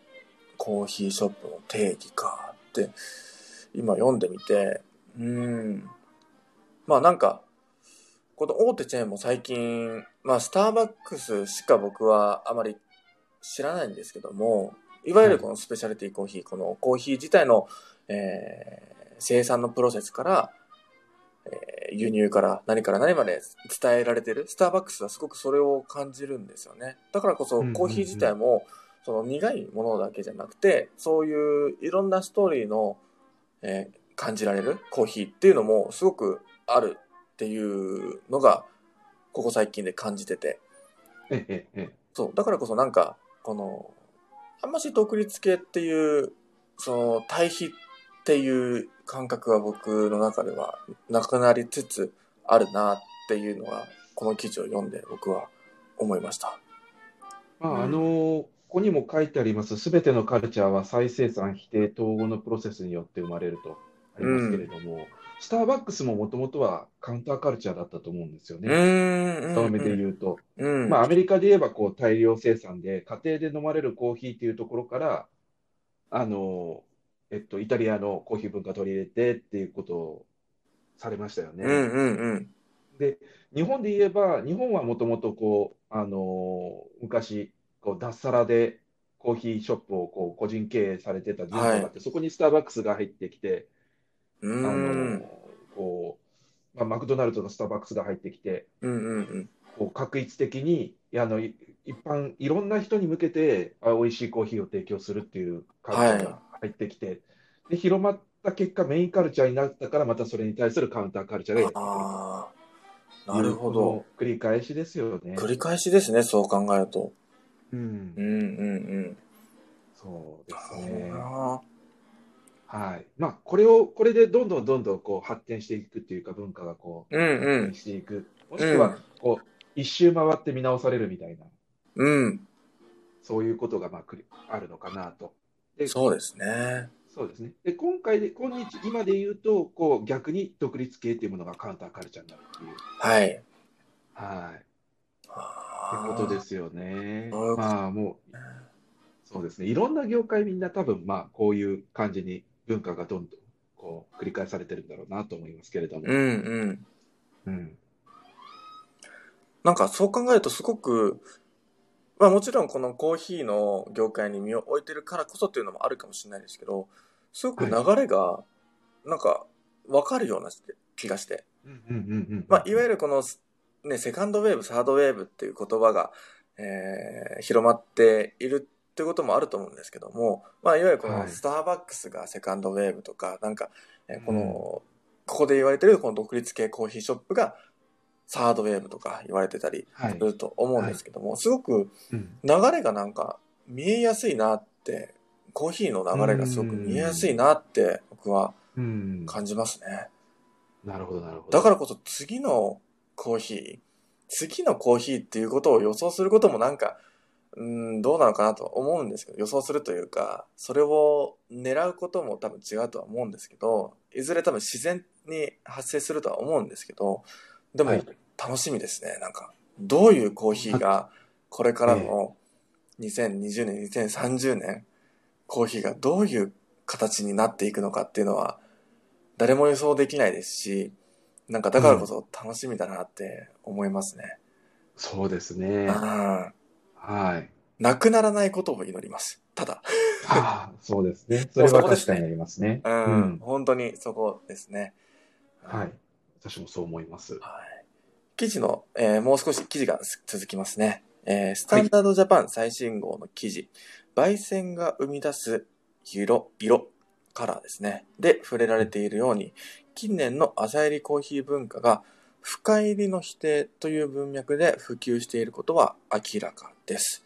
コーヒーショップの定義かって今読んでみてうーん。まあなんかこの大手チェーンも最近まあスターバックスしか僕はあまり知らないんですけどもいわゆるこのスペシャルティーコーヒーこのコーヒー自体の、えー生産のプロセスからえー輸入から何から何まで伝えられてるスターバックスはすごくそれを感じるんですよね。だからこそうんうんうん。コーヒー自体もその苦いものだけじゃなくてそういういろんなストーリーの、えー感じられるコーヒーっていうのもすごくあるっていうのがここ最近で感じてて。ええええ。そう。だからこそなんかこのあんまし独立系っていうその対比っていう感覚は僕の中ではなくなりつつあるなっていうのがこの記事を読んで僕は思いました。まあ、あのここにも書いてあります、すべてのカルチャーは再生産、否定、統合のプロセスによって生まれるとありますけれども、スターバックスももともとはカウンターカルチャーだったと思うんですようね。その目で言うと。うん。まあ、アメリカで言えばこう大量生産で、家庭で飲まれるコーヒーっていうところから、あの、えっと、イタリアのコーヒー文化取り入れてっていうことをされましたよね。うんうんうん。日本で言えば、日本はもともとこう、あのー昔、こう脱サラでコーヒーショップをこう個人経営されてた人があって、そこにスターバックスが入ってきて、うあのこう、まあ、マクドナルドとスターバックスが入ってきて、うんうんこう確一的にいあのい一般、いろんな人に向けてあ美味しいコーヒーを提供するっていうカルチャーが入ってきて、で広まった結果、メインカルチャーになったから、またそれに対するカウンターカルチャーがやってなるほど。繰り返しですよね。繰り返しですね、そう考えると。うんうんうんうん。そうですね。ほはい。まあ、これを、これでどんどんどんどんこう発展していくっていうか、文化がこう、うんうん発展。していく。もしくは、こう、一周回って見直されるみたいな、うん。そういうことが、まあ、あるのかなと。で、そうですね。そうですね。で、今回で、今日、今で言うと、こう、逆に独立系っていうものがカウンターカルチャーになるっていう。はい。はい。ってことですよね。そういうことまあ、もう、そうですね。いろんな業界みんな多分、まあ、こういう感じに文化がどんどん、こう、繰り返されてるんだろうなと思いますけれども。うんうん。うん。なんかそう考えるとすごく、まあもちろんこのコーヒーの業界に身を置いてるからこそっていうのもあるかもしれないですけど、すごく流れが、なんか、わかるような気がして。うんうんうんうん。まあ、いわゆるこの、ね、セカンドウェーブ、サードウェーブっていう言葉が、えー広まっているってこともあると思うんですけども、まあ、いわゆるこはいのスターバックスがセカンドウェーブとか、なんか、えーこの、うんここで言われてるこの独立系コーヒーショップがサードウェーブとか言われてたりはいす。ると思うんですけども、すごくうん流れがなんか見えやすいなって、コーヒーの流れがすごく見えやすいなって僕はうん。感じますね。なるほど、なるほど。だからこそ次のコーヒー、次のコーヒーっていうことを予想することもなんか、うん、どうなのかなと思うんですけど、予想するというか、それを狙うことも多分違うとは思うんですけど、いずれ多分自然に発生するとは思うんですけど、でもはい。楽しみですね。なんか、どういうコーヒーがこれからの2020年、2030年、コーヒーがどういう形になっていくのかっていうのは、誰も予想できないですし、なんかだからこそ楽しみだなって思いますね。そうですね。うんはい。なくならないことを祈ります。ただ。ああ、そうですね。それは確かにありますね。うん、うん本当にそこですね。はい。私もそう思います。はい。記事の、えーもう少し記事が続きますね。えースタンダードジャパン最新号の記事、焙煎が生み出す色、色、カラーですね。で、触れられているように、近年の朝入りコーヒー文化が深入りの否定という文脈で普及していることは明らかです。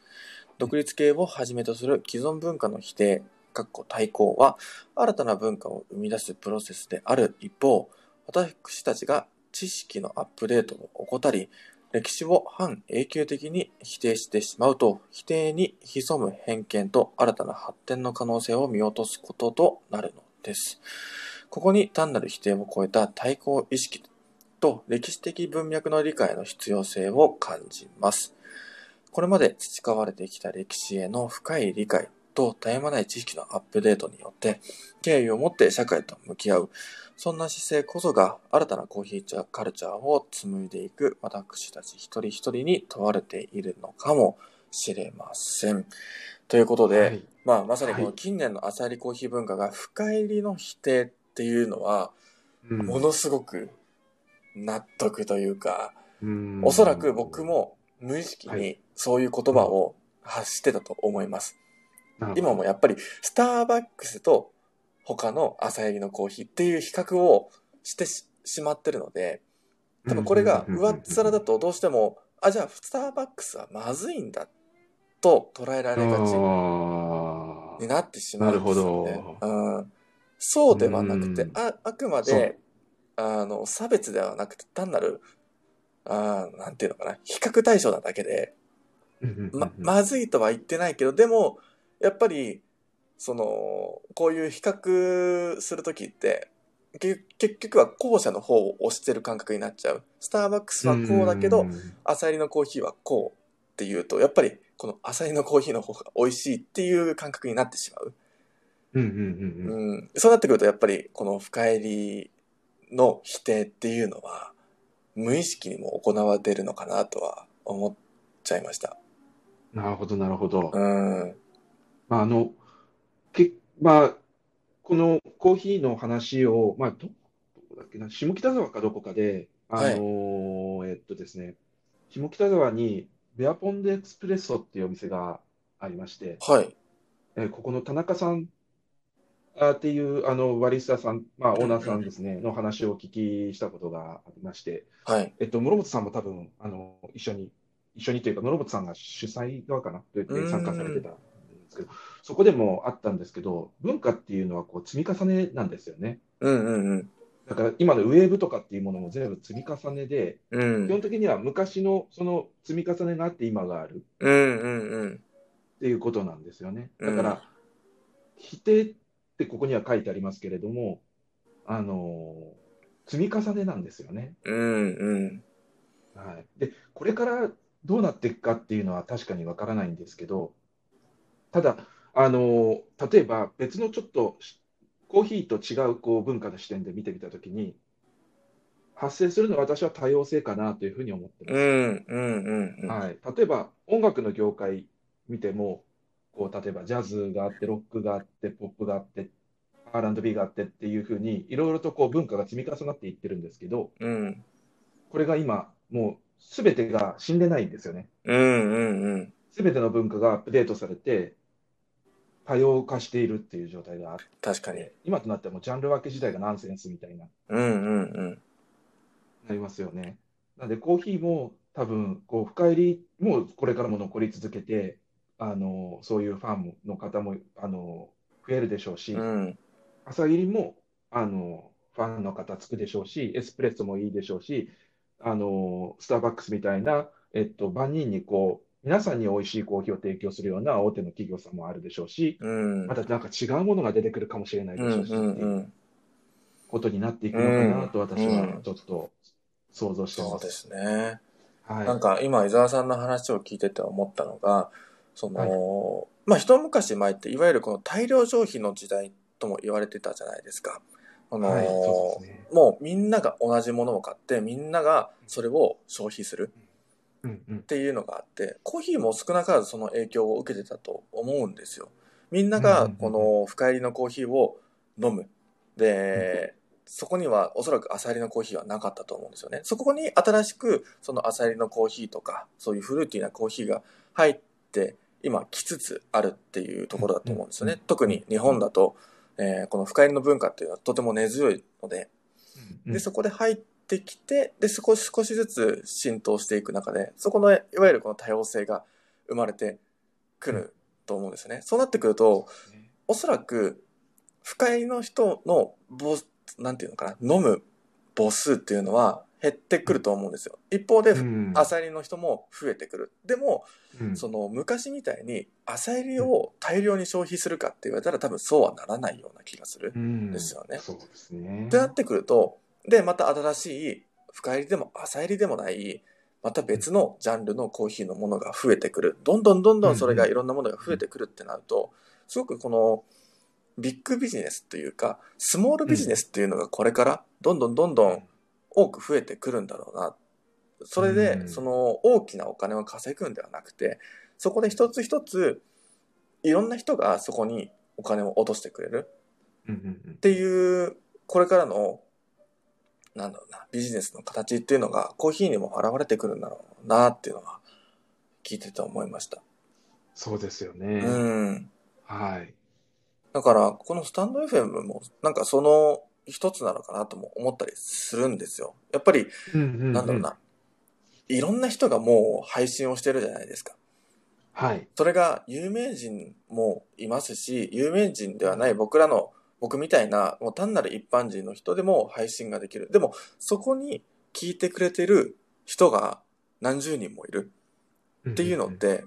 独立系をはじめとする既存文化の否定、かっこ対抗は、新たな文化を生み出すプロセスである一方、私たちが知識のアップデートを怠り、歴史を反永久的に否定してしまうと、否定に潜む偏見と新たな発展の可能性を見落とすこととなるのです。ここに単なる否定を超えた対抗意識と歴史的文脈の理解の必要性を感じます。これまで培われてきた歴史への深い理解と絶え間ない知識のアップデートによって、敬意を持って社会と向き合う、そんな姿勢こそが新たなコーヒーカルチャーを紡いでいく私たち一人一人に問われているのかもしれません。ということで、はいまあまさにこのはい近年の朝入りコーヒー文化が深入りの否定っていうのは、うん。ものすごく納得というか、うん。おそらく僕も無意識にはい。そういう言葉を発してたと思います。なるほど。今もやっぱりスターバックスと他の朝入りのコーヒーっていう比較をしてししまってるので、多分これが上っ面だとどうしても、あ、じゃあスターバックスはまずいんだと捉えられがちあになってしまうんですよね。なるほ。うん、そうではなくてうん、ああくまであの差別ではなくて単なるあーなんていうのかな比較対象なだけで、ーま、まずいとは言ってないけどでもやっぱりそのこういう比較するときってけ結局は後者の方を押してる感覚になっちゃう。スターバックスはこうだけど、朝入りのコーヒーはこうっていうとやっぱりこの朝入りのコーヒーの方が美味しいっていう感覚になってしまううんうんうんうんうん、そうなってくるとやっぱりこの深入りの否定っていうのは無意識にも行われるのかなとは思っちゃいました。なるほど、なるほど。うん。まあ、あの、け、まあ、このコーヒーの話を、まあ、ど、どこだっけな、下北沢かどこかで、あのーえっとですね、下北沢にベアポンデエクスプレッソっていうお店がありまして、はい。えーここの田中さんあっていうあのバリスタさん、まあ、オーナーさんですね、の話をお聞きしたことがありまして、はい。えっと、室本さんも多分、あの、一緒に、一緒にというか、室本さんが主催側かなと言って参加されてたんですけど、そこでもあったんですけど、文化っていうのはこう積み重ねなんですよね。うんうんうん。だから今のウェーブとかっていうものも全部積み重ねで、うん。基本的には昔のその積み重ねがあって今があるうんうんうん。っていうことなんですよね。だかうんら、否定ってここには書いてありますけれども、あの積み重ねなんですよね。うんうん。はい。で、これからどうなっていくかっていうのは確かにわからないんですけど、ただ、あの、例えば別のちょっとしコーヒーと違うこう文化の視点で見てみたときに、発生するのは私は多様性かなというふうに思ってます。例えば音楽の業界見ても、こう例えばジャズがあって、ロックがあって、ポップがあって、R&B があってっていうふうに、いろいろとこう文化が積み重なっていってるんですけど、うん。これが今、もうすべてが死んでないんですよね。うんうんうん。すべての文化がアップデートされて、多様化しているっていう状態があっ確かに。て、今となってはもうジャンル分け自体がナンセンスみたいな、うんうんうん。なりますよね。なので、コーヒーも多分、こう、深入りもこれからも残り続けて、あの、そういうファンの方も、あの、増えるでしょうし、うん。朝入りも、あの、ファンの方つくでしょうし、エスプレッソもいいでしょうし、あの、スターバックスみたいな、えっと、万人にこう、皆さんに美味しいコーヒーを提供するような大手の企業さんもあるでしょうし、うん。またなんか違うものが出てくるかもしれないでしょうし、うんうんっていううん。ことになっていくのかなと私うんはちょっと想像してます。そうですね。はい。なんか今伊沢さんの話を聞いてて思ったのが、その、まあ一昔前っていわゆるこの大量消費の時代とも言われてたじゃないですか。あのはいねもうみんなが同じものを買ってみんながそれを消費するっていうのがあって、コーヒーも少なからずその影響を受けてたと思うんですよ。みんながこの深入りのコーヒーを飲む。で、そこにはおそらく朝入りのコーヒーはなかったと思うんですよね。そこに新しくその朝入りのコーヒーとか、そういうフルーティーなコーヒーが入って今来つつあるっていうところだと思うんですよね。特に日本だと、えー、この深入りの文化っていうのはとても根強いので、で、そこで入ってきて、で、少し少しずつ浸透していく中で、そこのいわゆるこの多様性が生まれてくると思うんですよね。そうなってくると、おそらく深入りの人のボなんていうのかな、飲む母数っていうのは減ってくると思うんですよ。一方で、朝入りの人も増えてくる。でも、うん、その昔みたいに朝入りを大量に消費するかって言われたら多分そうはならないような気がするんですよね。うん、そうですね。ってなってくると、で、また新しい深入りでも朝入りでもない、また別のジャンルのコーヒーのものが増えてくる。どんどんどんどんそれがいろんなものが増えてくるってなると、すごくこの、ビッグビジネスというか、スモールビジネスっていうのがこれからどんどんどんどん多く増えてくるんだろうな。それで、その大きなお金を稼ぐんではなくて、そこで一つ一つ、いろんな人がそこにお金を落としてくれる。っていう、これからの、なんだろうな、ビジネスの形っていうのがコーヒーにも現れてくるんだろうなっていうのは聞いてて思いました。そうですよね。うん。はい。だから、このスタンド FM も、なんかその一つなのかなとも思ったりするんですよ。やっぱり、なんだろうな。いろんな人がもう配信をしてるじゃないですか。はい。それが有名人もいますし、有名人ではない僕らの、僕みたいな、もう単なる一般人の人でも配信ができる。でも、そこに聞いてくれてる人が何十人もいるっていうのって、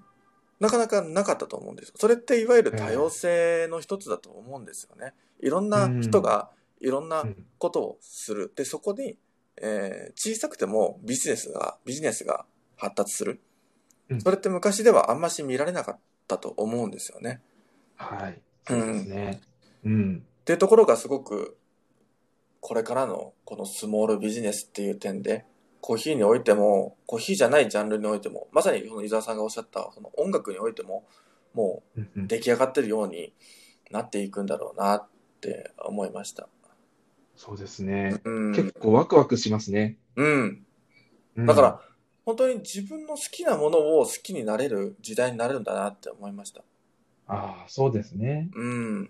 なかなかなかったと思うんですよ。それっていわゆる多様性の一つだと思うんですよね。いろんな人がいろんなことをする。で、そこに、えー、小さくてもビジネスが、ビジネスが発達する。それって昔ではあんまし見られなかったと思うんですよね。はい。そうですね。うん。っていうところがすごく、これからのこのスモールビジネスっていう点で、コーヒーにおいても、コーヒーじゃないジャンルにおいても、まさにこの伊沢さんがおっしゃったその音楽においても、もう出来上がってるようになっていくんだろうなって思いました。そうですね。うん、結構ワクワクしますね。うん。だから、本当に自分の好きなものを好きになれる時代になるんだなって思いました。ああ、そうですね。うん。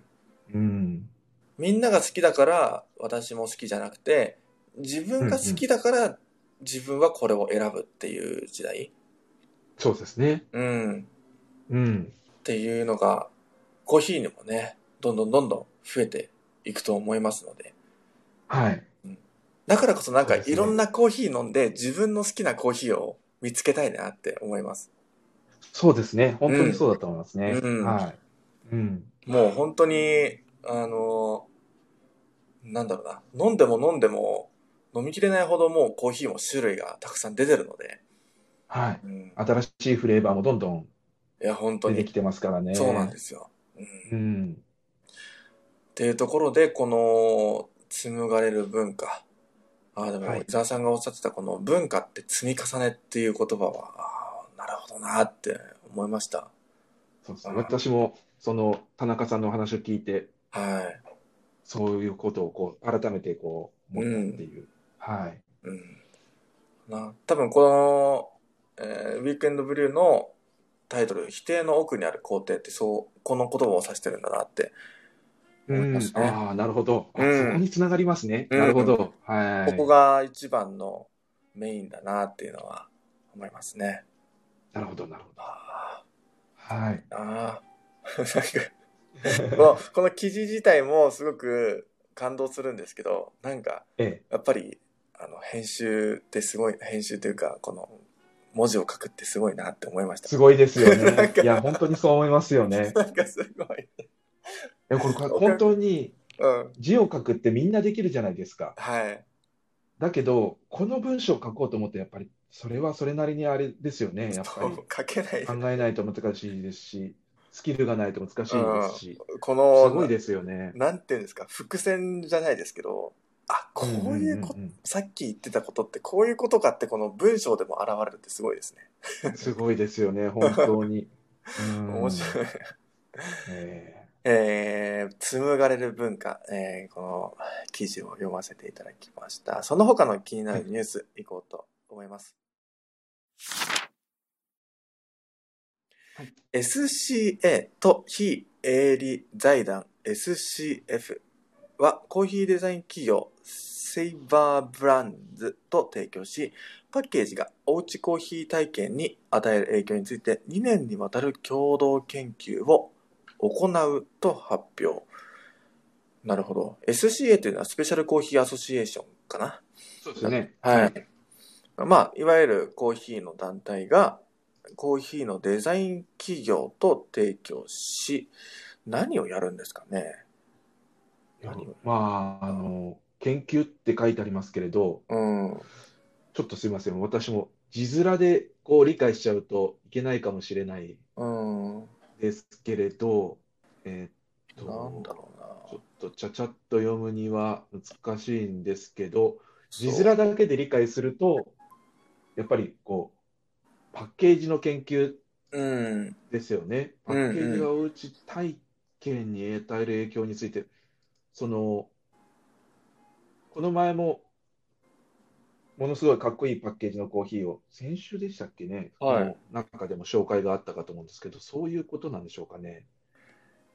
うん。みんなが好きだから私も好きじゃなくて、自分が好きだから自分はこれを選ぶっていう時代。そうですね。うん。うん。っていうのが、コーヒーにもね、どんどんどんどん増えていくと思いますので。はい。だからこそなんかいろんなコーヒー飲んで自分の好きなコーヒーを見つけたいなって思います。そうですね。本当にそうだと思いますね。うん、はい。うん。もう本当に、あの、なんだろうな。飲んでも飲んでも飲みきれないほどもうコーヒーも種類がたくさん出てるので。はい。うん、新しいフレーバーもどんどんいや、本当に。出てきてますからね。そうなんですよ。うん。うん、っていうところで、この、紡がれる文化。ああ、でも、伊沢さんがおっしゃってたこの文化って積み重ねっていう言葉は、ああ、なるほどなって思いました。そうですね。私も、その、田中さんのお話を聞いて、はい。そういうことを、こう、改めて、こう、思ったっていう。うん、はい。うん。な、多分この、えー、ウィークエンドブリューのタイトル、否定の奥にある工程って、そう、この言葉を指してるんだなって思いますね。ああ、なるほど。そこにつながりますね。なるほど。はい。ここが一番のメインだなっていうのは思いますね。なるほど、なるほど。はい。ああ。もうこの記事自体もすごく感動するんですけど、なんか、やっぱり、あの、編集ってすごい、編集というか、この、文字を書くってすごいなって思いました。すごいですよね。いや、本当にそう思いますよね。なんかすごい。やこれ本当に字を書くってみんなできるじゃないですか。はい。だけど、この文章を書こうと思って、やっぱりそれはそれなりにあれですよね。やっぱり書けない考えないと難しいですし、スキルがないと難しいですし、うん、このすごいですよね。なんていうんですか、伏線じゃないですけど、あこういうこと、うんうんうん、さっき言ってたことってこういうことかってこの文章でも現れるってすごいですね。すごいですよね、本当に。面白い。えーえー、紡がれる文化、えー、この記事を読ませていただきました。その他の気になるニュースいこうと思います。はい SCA と非営利財団 SCF はコーヒーデザイン企業セイバーブランズと提供し、パッケージがおうちコーヒー体験に与える影響について2年にわたる共同研究を行うと発表。なるほど。SCA というのはスペシャルコーヒーアソシエーションかな？そうですね。はい。まあ、いわゆるコーヒーの団体が、コーヒーのデザイン企業と提供し、何をやるんですかね？まあ、あの、研究って書いてありますけれど、うん。ちょっとすいません。私も字面でこう理解しちゃうといけないかもしれないうん。ですけれど、えーっなんだと、ろうな。ちょっとちゃちゃっと読むには難しいんですけど、字面だけで理解すると、やっぱりこう、パッケージの研究うん。ですよね。パッケージがおうち体験に与える影響について、その、この前も、ものすごいかっこいいパッケージのコーヒーを、先週でしたっけね、はいの中でも紹介があったかと思うんですけど、そういうことなんでしょうかね。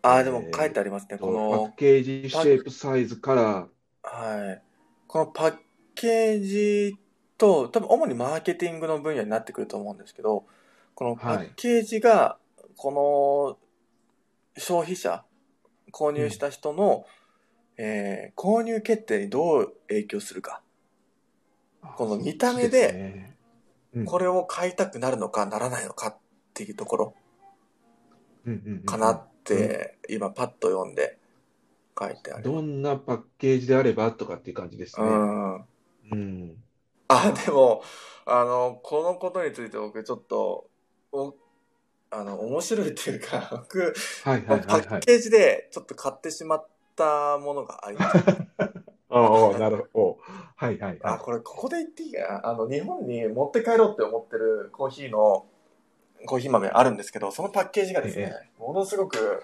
ああ、でも書いてありますね。とこのパッ、ケージ、シェイプ、サイズ、カラー、はい。このパッケージと、多分主にマーケティングの分野になってくると思うんですけど、このパッケージが、この消費者、購入した人の、えー購入決定にどう影響するか。この見た目でこれを買いたくなるのかならないのかっていうところかなって、今パッと読んで書いてある。どんなパッケージであればとかっていう感じですうね。ん。うん。あ、でも、あの、このことについて僕ちょっと、おあの、面白いっていうか、僕、パ。ッケージでちょっと買ってしまったものがあります。ああ、なるほど。はいはいあ、はこれここで言っていいかな？あの、日本に持って帰ろうって思ってるコーヒーの、コーヒー豆あるんですけど、そのパッケージがですね、ものすごく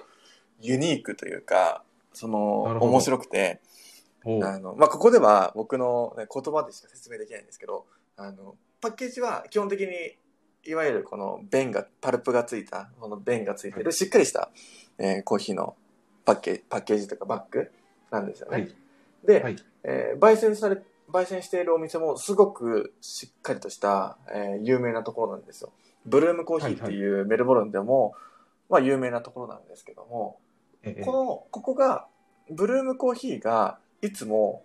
ユニークというか、その面白くて、あの、まあ、ここでは僕の、ね、言葉でしか説明できないんですけど、あの、パッケージは基本的に、いわゆるこの弁が、パルプがついた、この弁がついてる、しっかりした、えーコーヒーのパッケージ、パッケージというかバッグなんですよね。はい。で、はい。えー焙煎され、焙煎しているお店もすごくしっかりとした、えー有名なところなんですよ。ブルームコーヒーっていうメルボルンでも、まあ有名なところなんですけども、ええ。この、ここが、ブルームコーヒーがいつも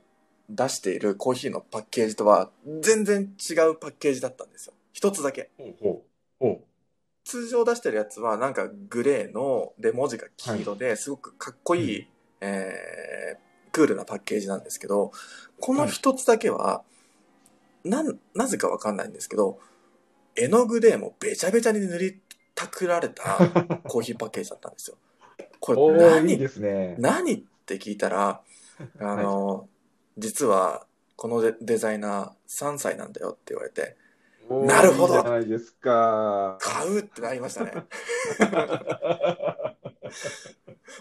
出しているコーヒーのパッケージとは全然違うパッケージだったんですよ。一つだけ。通常出してるやつはなんかグレーので文字が黄色ですごくかっこいい、えークールなパッケージなんですけど、この一つだけは、なん、なぜかわかんないんですけど、絵の具でもうべちゃべちゃに塗りたくられた コーヒーパッケージだったんですよ。こおれ何？ね。何って聞いたら、あの、実はこのデデザイナー3歳なんだよって言われて、なるほどじゃないですか。買うってなりましたね。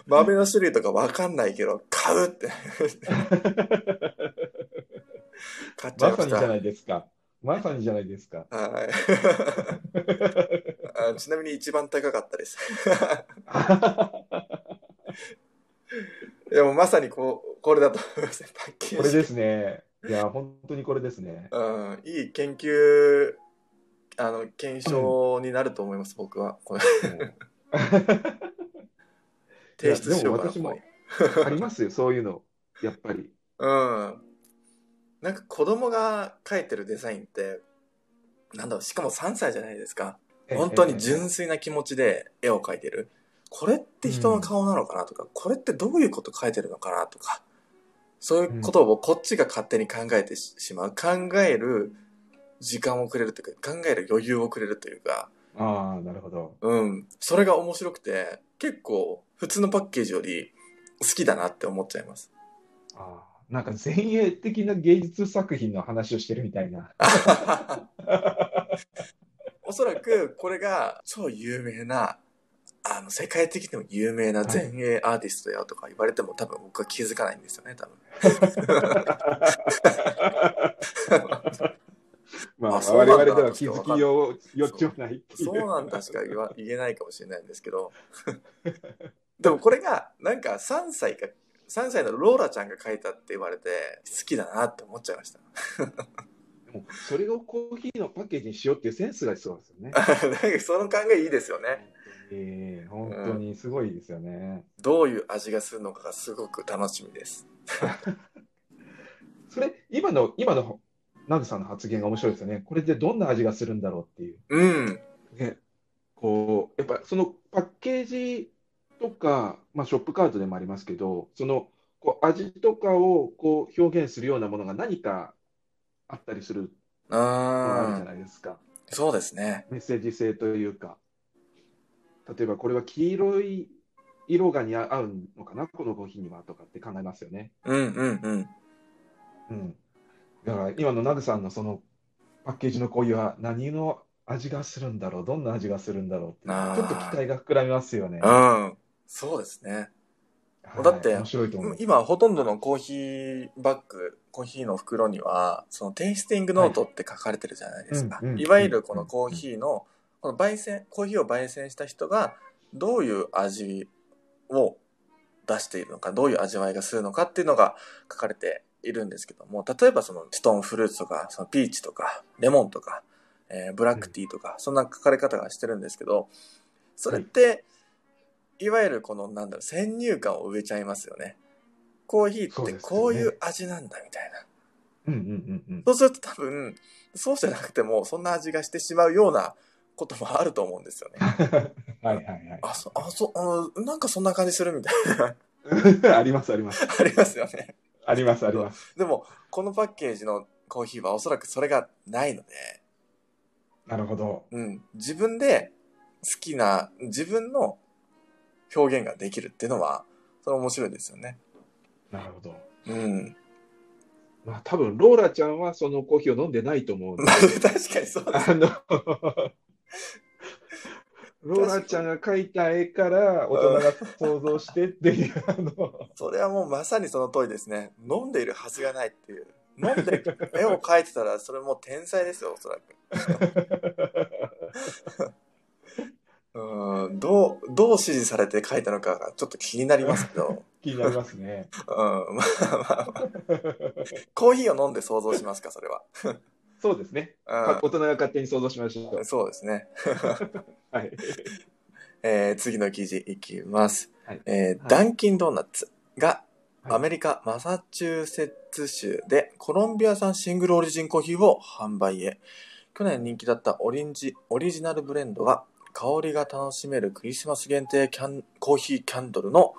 豆の種類とかわかんないけど、買うって。買っちゃいまさにじゃないですか。まさにじゃないですか。はいあちなみに一番高かったです。でもまさにこう、これだと思いますね、パッケージ。これですね。いや、本当にこれですね。うん、いい研究、あの、検証になると思います、僕は。これ 提出しようかな。ありますよ、そういうの。やっぱり。うん。なんか子供が描いてるデザインって、なんだろう、しかも3歳じゃないですか。本当に純粋な気持ちで絵を描いてる。これって人の顔なのかなとか、これってどういうこと描いてるのかなとか、そういうことをこっちが勝手に考えてししまう。考える時間をくれるというか、考える余裕をくれるというか、ああ、なるほど。うん。それが面白くて、結構普通のパッケージより好きだなって思っちゃいます。ああ、なんか前衛的な芸術作品の話をしてるみたいな。おそらくこれが超有名なあの、世界的にも有名な前衛アーティストやとか言われても多分僕は気づかないんですよね、多分。まあ、あ我々では気づきよう余地はない。そうなんだしか言わ言えないかもしれないんですけど。でもこれが、なんか3歳か、3歳のローラちゃんが書いたって言われて、好きだなって思っちゃいました。でもそれをコーヒーのパッケージにしようっていうセンスがそうですよね。なんかその考えいいですよね。ええ本当にすごいですよね。どういう味がするのかがすごく楽しみです。それ、今の、今のナグさんの発言が面白いですよね。これでどんな味がするんだろうっていう。うん。ね、こう、やっぱそのパッケージとか、まあ、ショップカードでもありますけど、そのこう味とかをこう表現するようなものが何かあったりするあるじゃあないですか。ーそうですね。メッセージ性というか。例えばこれは黄色い色が似合うのかな、このコーヒーにはとかって考えますよね。うんうんうん。うん。だから今のナグさんのそのパッケージのコーヒーは何の味がするんだろう、どんな味がするんだろうってちょっと期待が膨らみますよね。うん。そうですね。はいだって面白いと思う。今ほとんどのコーヒーバッグ、コーヒーの袋には、そのテイスティングノートって書かれてるじゃないですか。いわゆるこのコーヒーの、この焙煎、コーヒーを焙煎した人がどういう味を出しているのか、どういう味わいがするのかっていうのが書かれているんですけども、例えばそのストーンフルーツとか、そのピーチとか、レモンとか、えーブラックティーとか、そんな書かれ方がしてるんですけど、それって、いわゆるこの、なんだろう、先入観を植えちゃいますよね。コーヒーってこういう味なんだみたいな。うんうんうんうん。そうすると多分、そうじゃなくても、そんな味がしてしまうようなこともあると思うんですよね。はいはいはい。あ、そ、あ、そ、あのなんかそんな感じするみたいな、ありますあります。あります よね。ありますあります。でも、このパッケージのコーヒーはおそらくそれがないので、なるほど。うん、自分で好きな、自分の表現ができるっていうのは、それ面白いですよね。なるほど。うん。まあ多分ローラちゃんはそのコーヒーを飲んでないと思う確かにそうです。あの、ローラちゃんが描いた絵から大人が想像してっていう、あの、それはもうまさにその通りですね。飲んでいるはずがないっていう。飲んで絵を描いてたら、それもう天才ですよ、おそらく。うん、どう、どう指示されて描いたのかがちょっと気になりますけど、気になりますね。うん、まあまあまあ。コーヒーを飲んで想像しますか、それは。そうですね。か大人が勝手に想像しましょうん、う。そうですね。はい。えー次の記事いきます。はいえーはいダンキンドーナツがはいアメリカ・マサチューセッツ州でコロンビア産シングルオリジンコーヒーを販売へ。去年人気だったオリンジオリジナルブレンドが香りが楽しめるクリスマス限定キャンコーヒーキャンドルの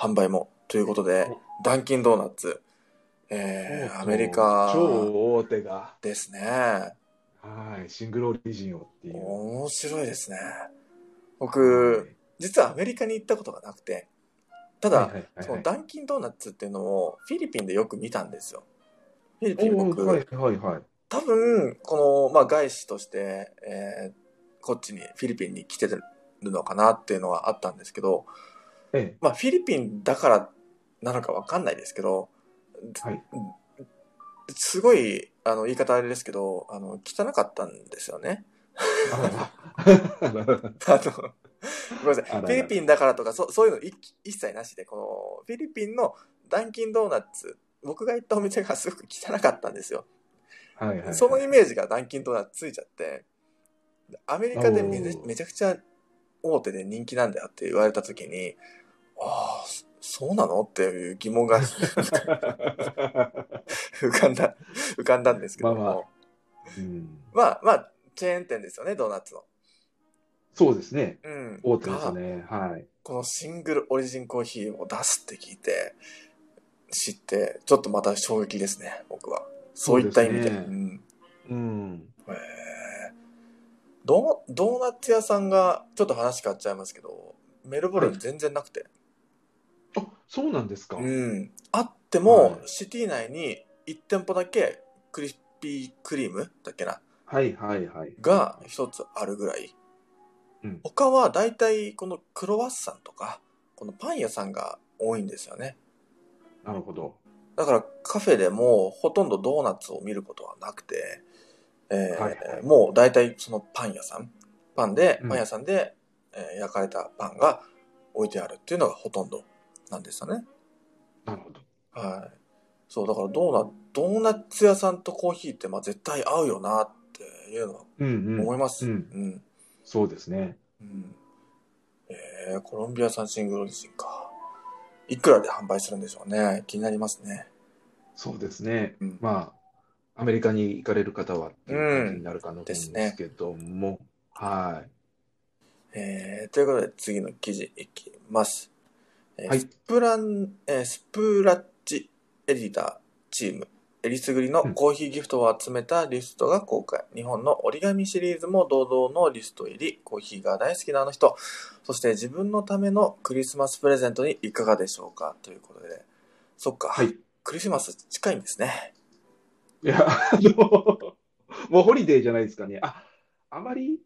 販売もということで、ダンキンドーナツ、えーアメリカ超大手が、ですね。はい、シングルオリジンをっていう。面白いですね。僕、実はアメリカに行ったことがなくて、ただ、はいはいはいはいそのダンキンドーナツっていうのをフィリピンでよく見たんですよ。フィリピン僕、はいはいはい。多分、この、まあ、外資として、えーこっちに、フィリピンに来てるのかなっていうのはあったんですけど、えまあ、フィリピンだからなのかわかんないですけど、え、はい。すごい、あの、言い方あれですけど、あの、汚かったんですよね。あ の、ごめんなさい。フィリピンだからとか、そそういうのい一切なしで、この、フィリピンのダンキンドーナツ、僕が行ったお店がすごく汚かったんですよ。はいはいはい。そのイメージがダンキンドーナツついちゃって、アメリカでめちゃくちゃ大手で人気なんだよって言われた時に、ああ、そそうなの？っていう疑問が 浮かんだ、浮かんだんですけども。まあまうんまあまあ、チェーン店ですよね、ドーナツの。そうですね。うん。大手ですがね。はい。このシングルオリジンコーヒーを出すって聞いて、知って、ちょっとまた衝撃ですね、僕は。そういった意味で。そうですねうん。うん。へードードーナツ屋さんが、ちょっと話変わっちゃいますけど、メルボルン全然なくて。あ、そうなんですか。うん。あっても、はいシティ内に1店舗だけ、クリスピークリームだっけな？はいはいはい。が一つあるぐらい。うん他は大体このクロワッサンとか、このパン屋さんが多いんですよね。なるほど。だからカフェでもほとんどドーナツを見ることはなくて、えーはいはいもう大体そのパン屋さん、パンで、うんパン屋さんで、えー焼かれたパンが置いてあるっていうのがほとんどなんですよね。なるほど。はい。そう、だからドーナドーナツ屋さんとコーヒーってまあ絶対合うよなっていうのはうんうん。思います。うんうん。そうですね。うんえー、コロンビア産シングルオリジンか。いくらで販売するんでしょうね。気になりますね。そうですね。うんまあ、アメリカに行かれる方はっていう感じになるかなと思うんですけども、はい。えー、ということで次の記事いきます。えーはいスプラン、えースプラッチエディターチーム、えりすぐりのうんコーヒーギフトを集めたリストが公開。日本の折り紙シリーズも堂々のリスト入り、コーヒーが大好きなあの人、そして自分のためのクリスマスプレゼントにいかがでしょうか？ということで、そっか、はい。クリスマス近いんですね。いや、あの、もうホリデーじゃないですかね。あ、あまり、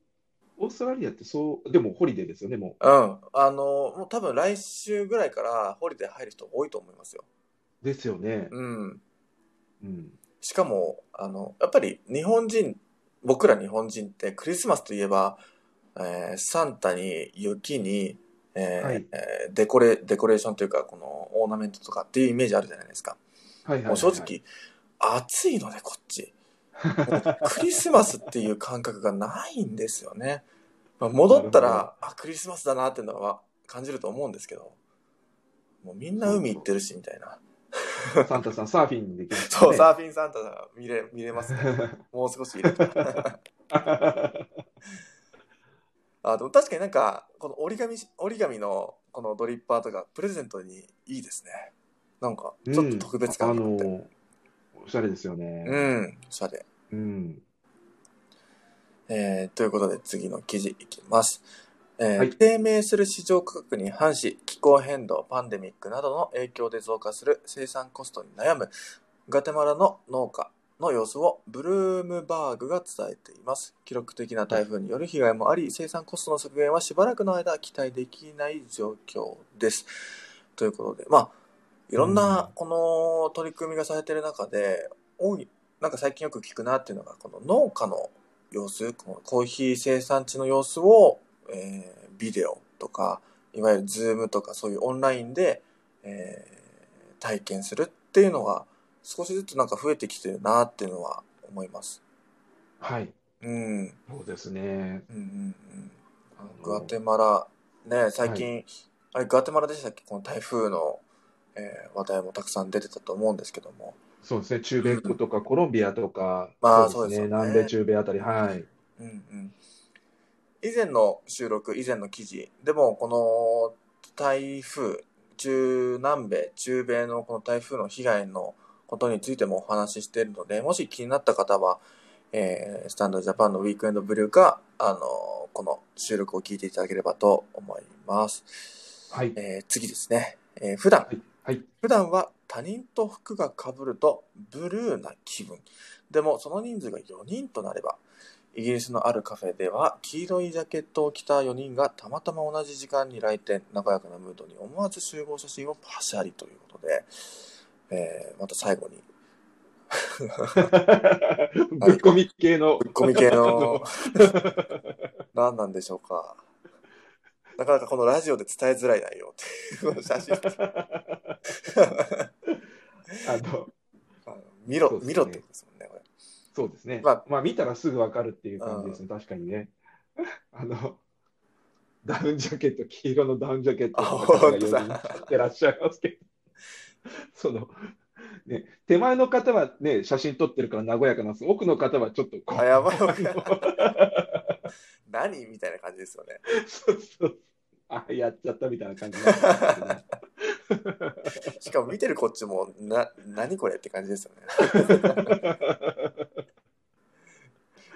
オーストラリアってそう、でもホリデーですよね、もうん。あの、もう多分来週ぐらいからホリデー入る人多いと思いますよ。う。ですよね。うん。うん。しかも、あの、やっぱり日本人、僕ら日本人ってクリスマスといえば、えーサンタに雪に、えーはいえーデコレ、デコレーションというか、このオーナメントとかっていうイメージあるじゃないですか。はいはいはい、もう正直、暑いので、こっち。クリスマスっていう感覚がないんですよね。まあ、戻ったら、あ、クリスマスだなっていうのは感じると思うんですけど、もうみんな海行ってるし、みたいな。サンタさん、サーフィンできる、ね。そう、サーフィンサンタが見れ、見れますね。もう少し入れたら。あ、でも確かになんか、この折り紙、折り紙のこのドリッパーとか、プレゼントにいいですね。なんか、ちょっと特別感があって。うんあの、おしゃれですよね。うん、おしゃれ。うん。えーということで次の記事いきます。えーはい低迷する市場価格に反し、気候変動、パンデミックなどの影響で増加する生産コストに悩むガテマラの農家の様子をブルームバーグが伝えています。記録的な台風による被害もあり、生産コストの削減はしばらくの間期待できない状況です。ということで、まあ、いろんうんなこの取り組みがされている中で、多い、なんか最近よく聞くなっていうのが、この農家の様子、このコーヒー生産地の様子を、えービデオとか、いわゆるズームとかそういうオンラインで、えー体験するっていうのが少しずつなんか増えてきてるなっていうのは思います。はい。うん。うんそうですね。うんうん。あのあのグアテマラ、ね、最近、あれグアテマラでしたっけ？この台風の、えー話題もたくさん出てたと思うんですけども。そうですね。中米とかコロンビアとか、まあそうですね。そうですよね南米、中米あたり、はい。うんうん。以前の収録、以前の記事でも、この台風、中南米、中米のこの台風の被害のことについてもお話ししているので、もし気になった方は、えースタンドジャパンのウィークエンドブルーか、あのこの収録を聞いていただければと思います。はい。えー次ですね。えー普段、はい。普段は他人と服が被るとブルーな気分。でもその人数が4人となれば、イギリスのあるカフェでは黄色いジャケットを着た4人がたまたま同じ時間に来店、和やかなムードに思わず集合写真をパシャリということで、えーまた最後に、ぶっこみ系の。ぶっこみ系の 何なんでしょうか。なかなかこのラジオで伝えづらい内容っていう写真。あの、見ろ、ね見ろってことですもんね、これ。そうですね。まあまあ、見たらすぐわかるっていう感じですね。確かにね。あの、ダウンジャケット、黄色のダウンジャケットあの方が本当だ4人着てらっしゃいますけど、その、ね、手前の方はね、写真撮ってるから和やかなんです。奥の方はちょっとこうやばい。何？みたいな感じですよね。そうそう。あ、やっちゃったみたいな感じなんですけどねしかも見てるこっちも、な、何これって感じですよね。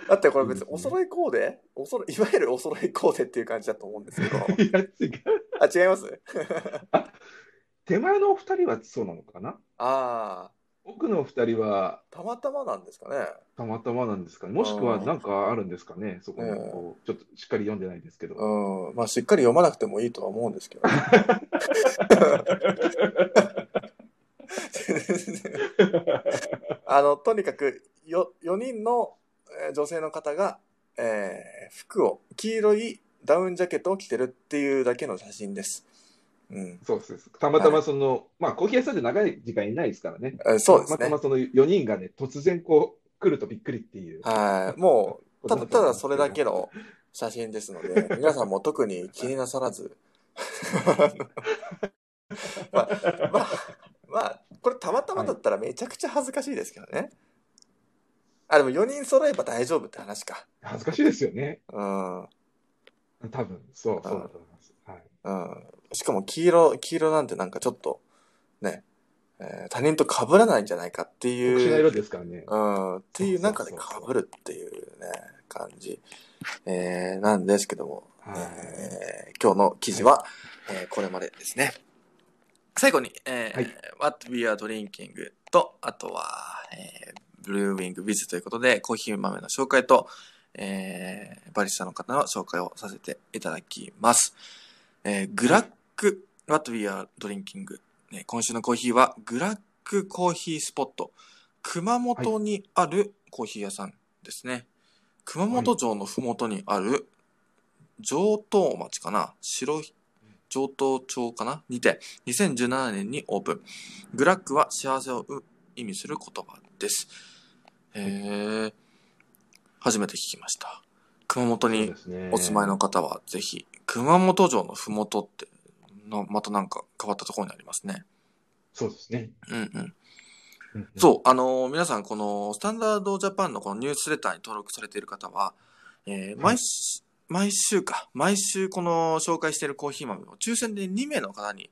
だってこれ別にお揃いコーデ？おそろいわゆるお揃いコーデっていう感じだと思うんですけど。いや、違う。あ、違います？手前のお二人はそうなのかな？ああ。奥のお二人はたまたまなんですかね。たまたまなんですかね。もしくは何かあるんですかね。そこにうんこう、ちょっとしっかり読んでないですけど。うん。まあ、しっかり読まなくてもいいとは思うんですけど。あの、とにかく、よ、4人のえー女性の方が、えー服を、黄色いダウンジャケットを着てるっていうだけの写真です。うん。そうです。たまたまその、まあコーヒー屋さんで長い時間いないですからね。えそうですねたまた。まその4人がね、突然こう、来るとびっくりっていう。はい。もう、ただ、ただそれだけの。の写真ですので、皆さんも特に気になさらず。まあ、まあ、まあ、これたまたまだったらめちゃくちゃ恥ずかしいですけどね。あ、でも4人揃えば大丈夫って話か。恥ずかしいですよね。うん。うん。多分、そう、そうだと思います。はい。しかも黄色、黄色なんてなんかちょっと、ね、えー他人と被らないんじゃないかっていう。特殊な色ですからね。うん、っていう中で被るっていうね、感じ、えー、なんですけども、はいえー今日の記事は、えーこれまでですね。最後に、えーはい What We Are Drinking と、あとは、えー、Brewing With ということで、コーヒー豆の紹介と、えーバリスタの方の紹介をさせていただきます。えーグラック What We Are Drinking、ね、今週のコーヒーは、グラックコーヒースポット。熊本にあるコーヒー屋さんですね。熊本城のふもとにある上東町かな？白い上東町かな？にて2017年にオープン。グラックは幸せをう意味する言葉です。へえ。初めて聞きました。熊本に。お住まいの方はぜひ、熊本城のふもとってなまたなんか変わったところにありますね。そうですね。うんうん。うんそう、あのー皆さん、この、スタンダードジャパンのこのニュースレターに登録されている方は、えー毎し毎週か、毎週この紹介しているコーヒー豆を抽選で2名の方に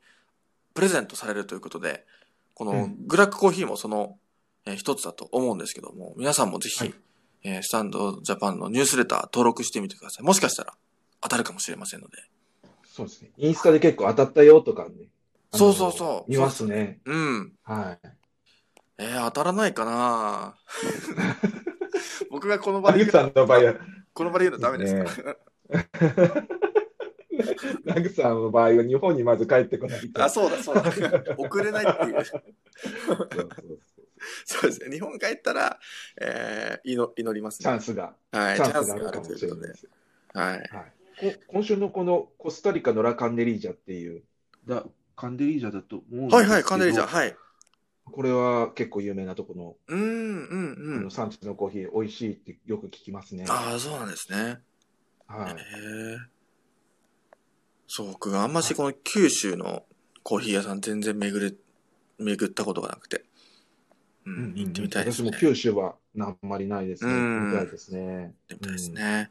プレゼントされるということで、こうのんグラックコーヒーもその、えー一つだと思うんですけども、皆さんもぜひ、はいえースタンドジャパンのニュースレター登録してみてください。もしかしたら当たるかもしれませんので。そうですね。インスタで結構当たったよとかね。そうそうそう見ますね。うん。はい。えー、当たらないかな 僕がこの場で言うの場合は、この場で言うのダメですか、ラグさんの場合は日本にまず帰ってこないと。あ、そうだ、そうだ。遅れないっていう。そうですね。日本帰ったら、えー、祈祈りますね。チャンスが、はい、チチャンスがあるということで。はい。はい、こ今週のこのコスタリカのラ・カンデリージャっていう、だカンデリージャだと思うんですけどはいはい、カンデリージャー、はい。これは結構有名なとこの,、うーん、うん、あのうん。産地のコーヒー、美味しいってよく聞きますね。ああ、そうなんですね。はいへえ。そう、僕があんましこの九州のコーヒー屋さん全然巡る、巡ったことがなくて。ううんうんん、行ってみたいですね。私も九州はあんまりないですね。うん行ってみたいですね。行ってみたいですね。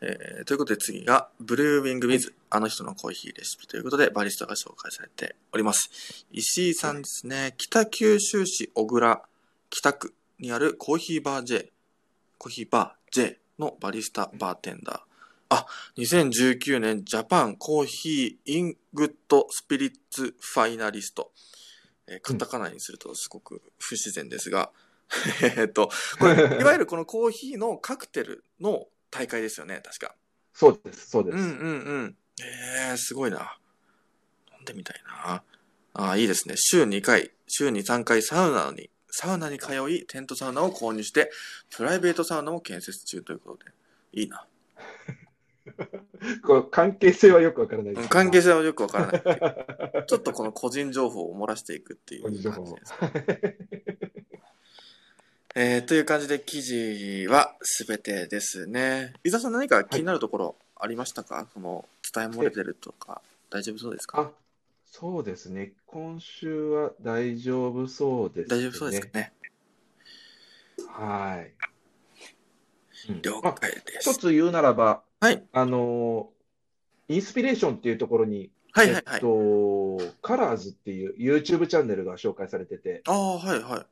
えーということで次が、ブルーウィングウィズ、あの人のコーヒーレシピということで、バリスタが紹介されております。石井さんですね、北九州市小倉北区にあるコーヒーバー J、コーヒーバー J のバリスタバーテンダー。あ、2019年 Japan Coffee in Good Spirits ファイナリスト。えーカタカナにするとすごく不自然ですが、えっと、これ、いわゆるこのコーヒーのカクテルの大会ですよね、確か。そうです、そうです。うんうんうん。えー、すごいな。飲んでみたいな。ああ、いいですね。週2回、週に3回サウナに、サウナに通い、テントサウナを購入して、プライベートサウナも建設中ということで。いいな。こう関係性はよくわからない関係性はよくわからない。ちょっとこの個人情報を漏らしていくっていう感じです。えー、という感じで記事は全てですね。伊沢さん何か気になるところありましたか、その伝え漏れてるとか大丈夫そうですか？あ、そうですね。今週は大丈夫そうですね。大丈夫そうですかね？はい。うん了まあ解です。一つ言うならば、はい。あのーインスピレーションっていうところに、はいはいはい。えっと、カラーズっていう YouTube チャンネルが紹介されてて、ああ、はいはい。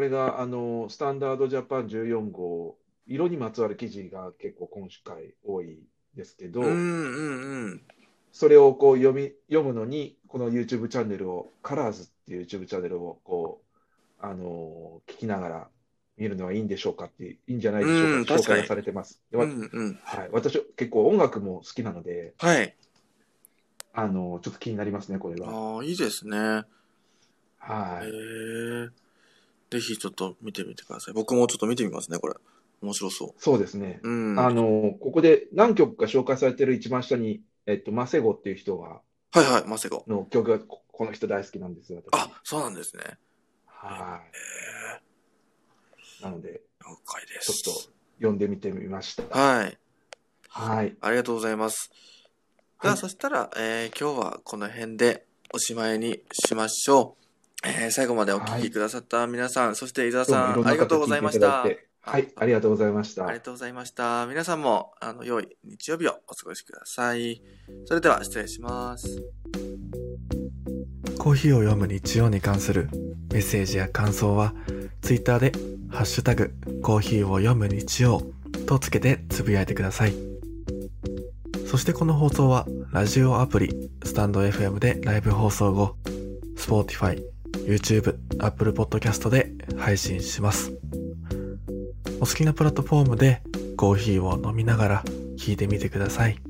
これが、あのースタンダードジャパン14号、色にまつわる記事が結構今回多いですけど、うんうんうん。それをこう読み、読むのに、この YouTube チャンネルを、カラーズっていう YouTube チャンネルを、こう、あのー聞きながら見るのはいいんでしょうかって、いいんじゃないでしょうか、紹うん確かに介がされてます。うんうん。はい、私、結構音楽も好きなので、はい。あのーちょっと気になりますね、これは。ああ、いいですね。へはい。え。ぜひちょっと見てみてください。僕もちょっと見てみますね、これ。面白そそうですね。う。うん。あのーここで何曲か紹介されてる一番下に、えっと、マセゴっていう人が、はいはい、マセゴ。の曲が、ここの人大好きなんですよ、私。あ、そうなんですね。は。い。なので、了解でちょす。っと読んでみてみました。はい。はい。ありがとうございます。では、はいそしたら、えー今日はこの辺でおしまいにしましょう。えー最後までお聞きくださった皆さん、そして伊沢さん、ありがとうございました。はい、ありがとうございました。ありがとうございました。皆さんも、あの、良い日曜日をお過ごしください。それでは、失礼します。コーヒーを読む日曜に関するメッセージや感想は、ツイッターで、ハッシュタグ、コーヒーを読む日曜とつけてつぶやいてください。そしてこの放送は、ラジオアプリ、スタンド FM でライブ放送後、Spotify、YouTube、Apple Podcast で配信します。お好きなプラットフォームでコーヒーを飲みながら聞いてみてください。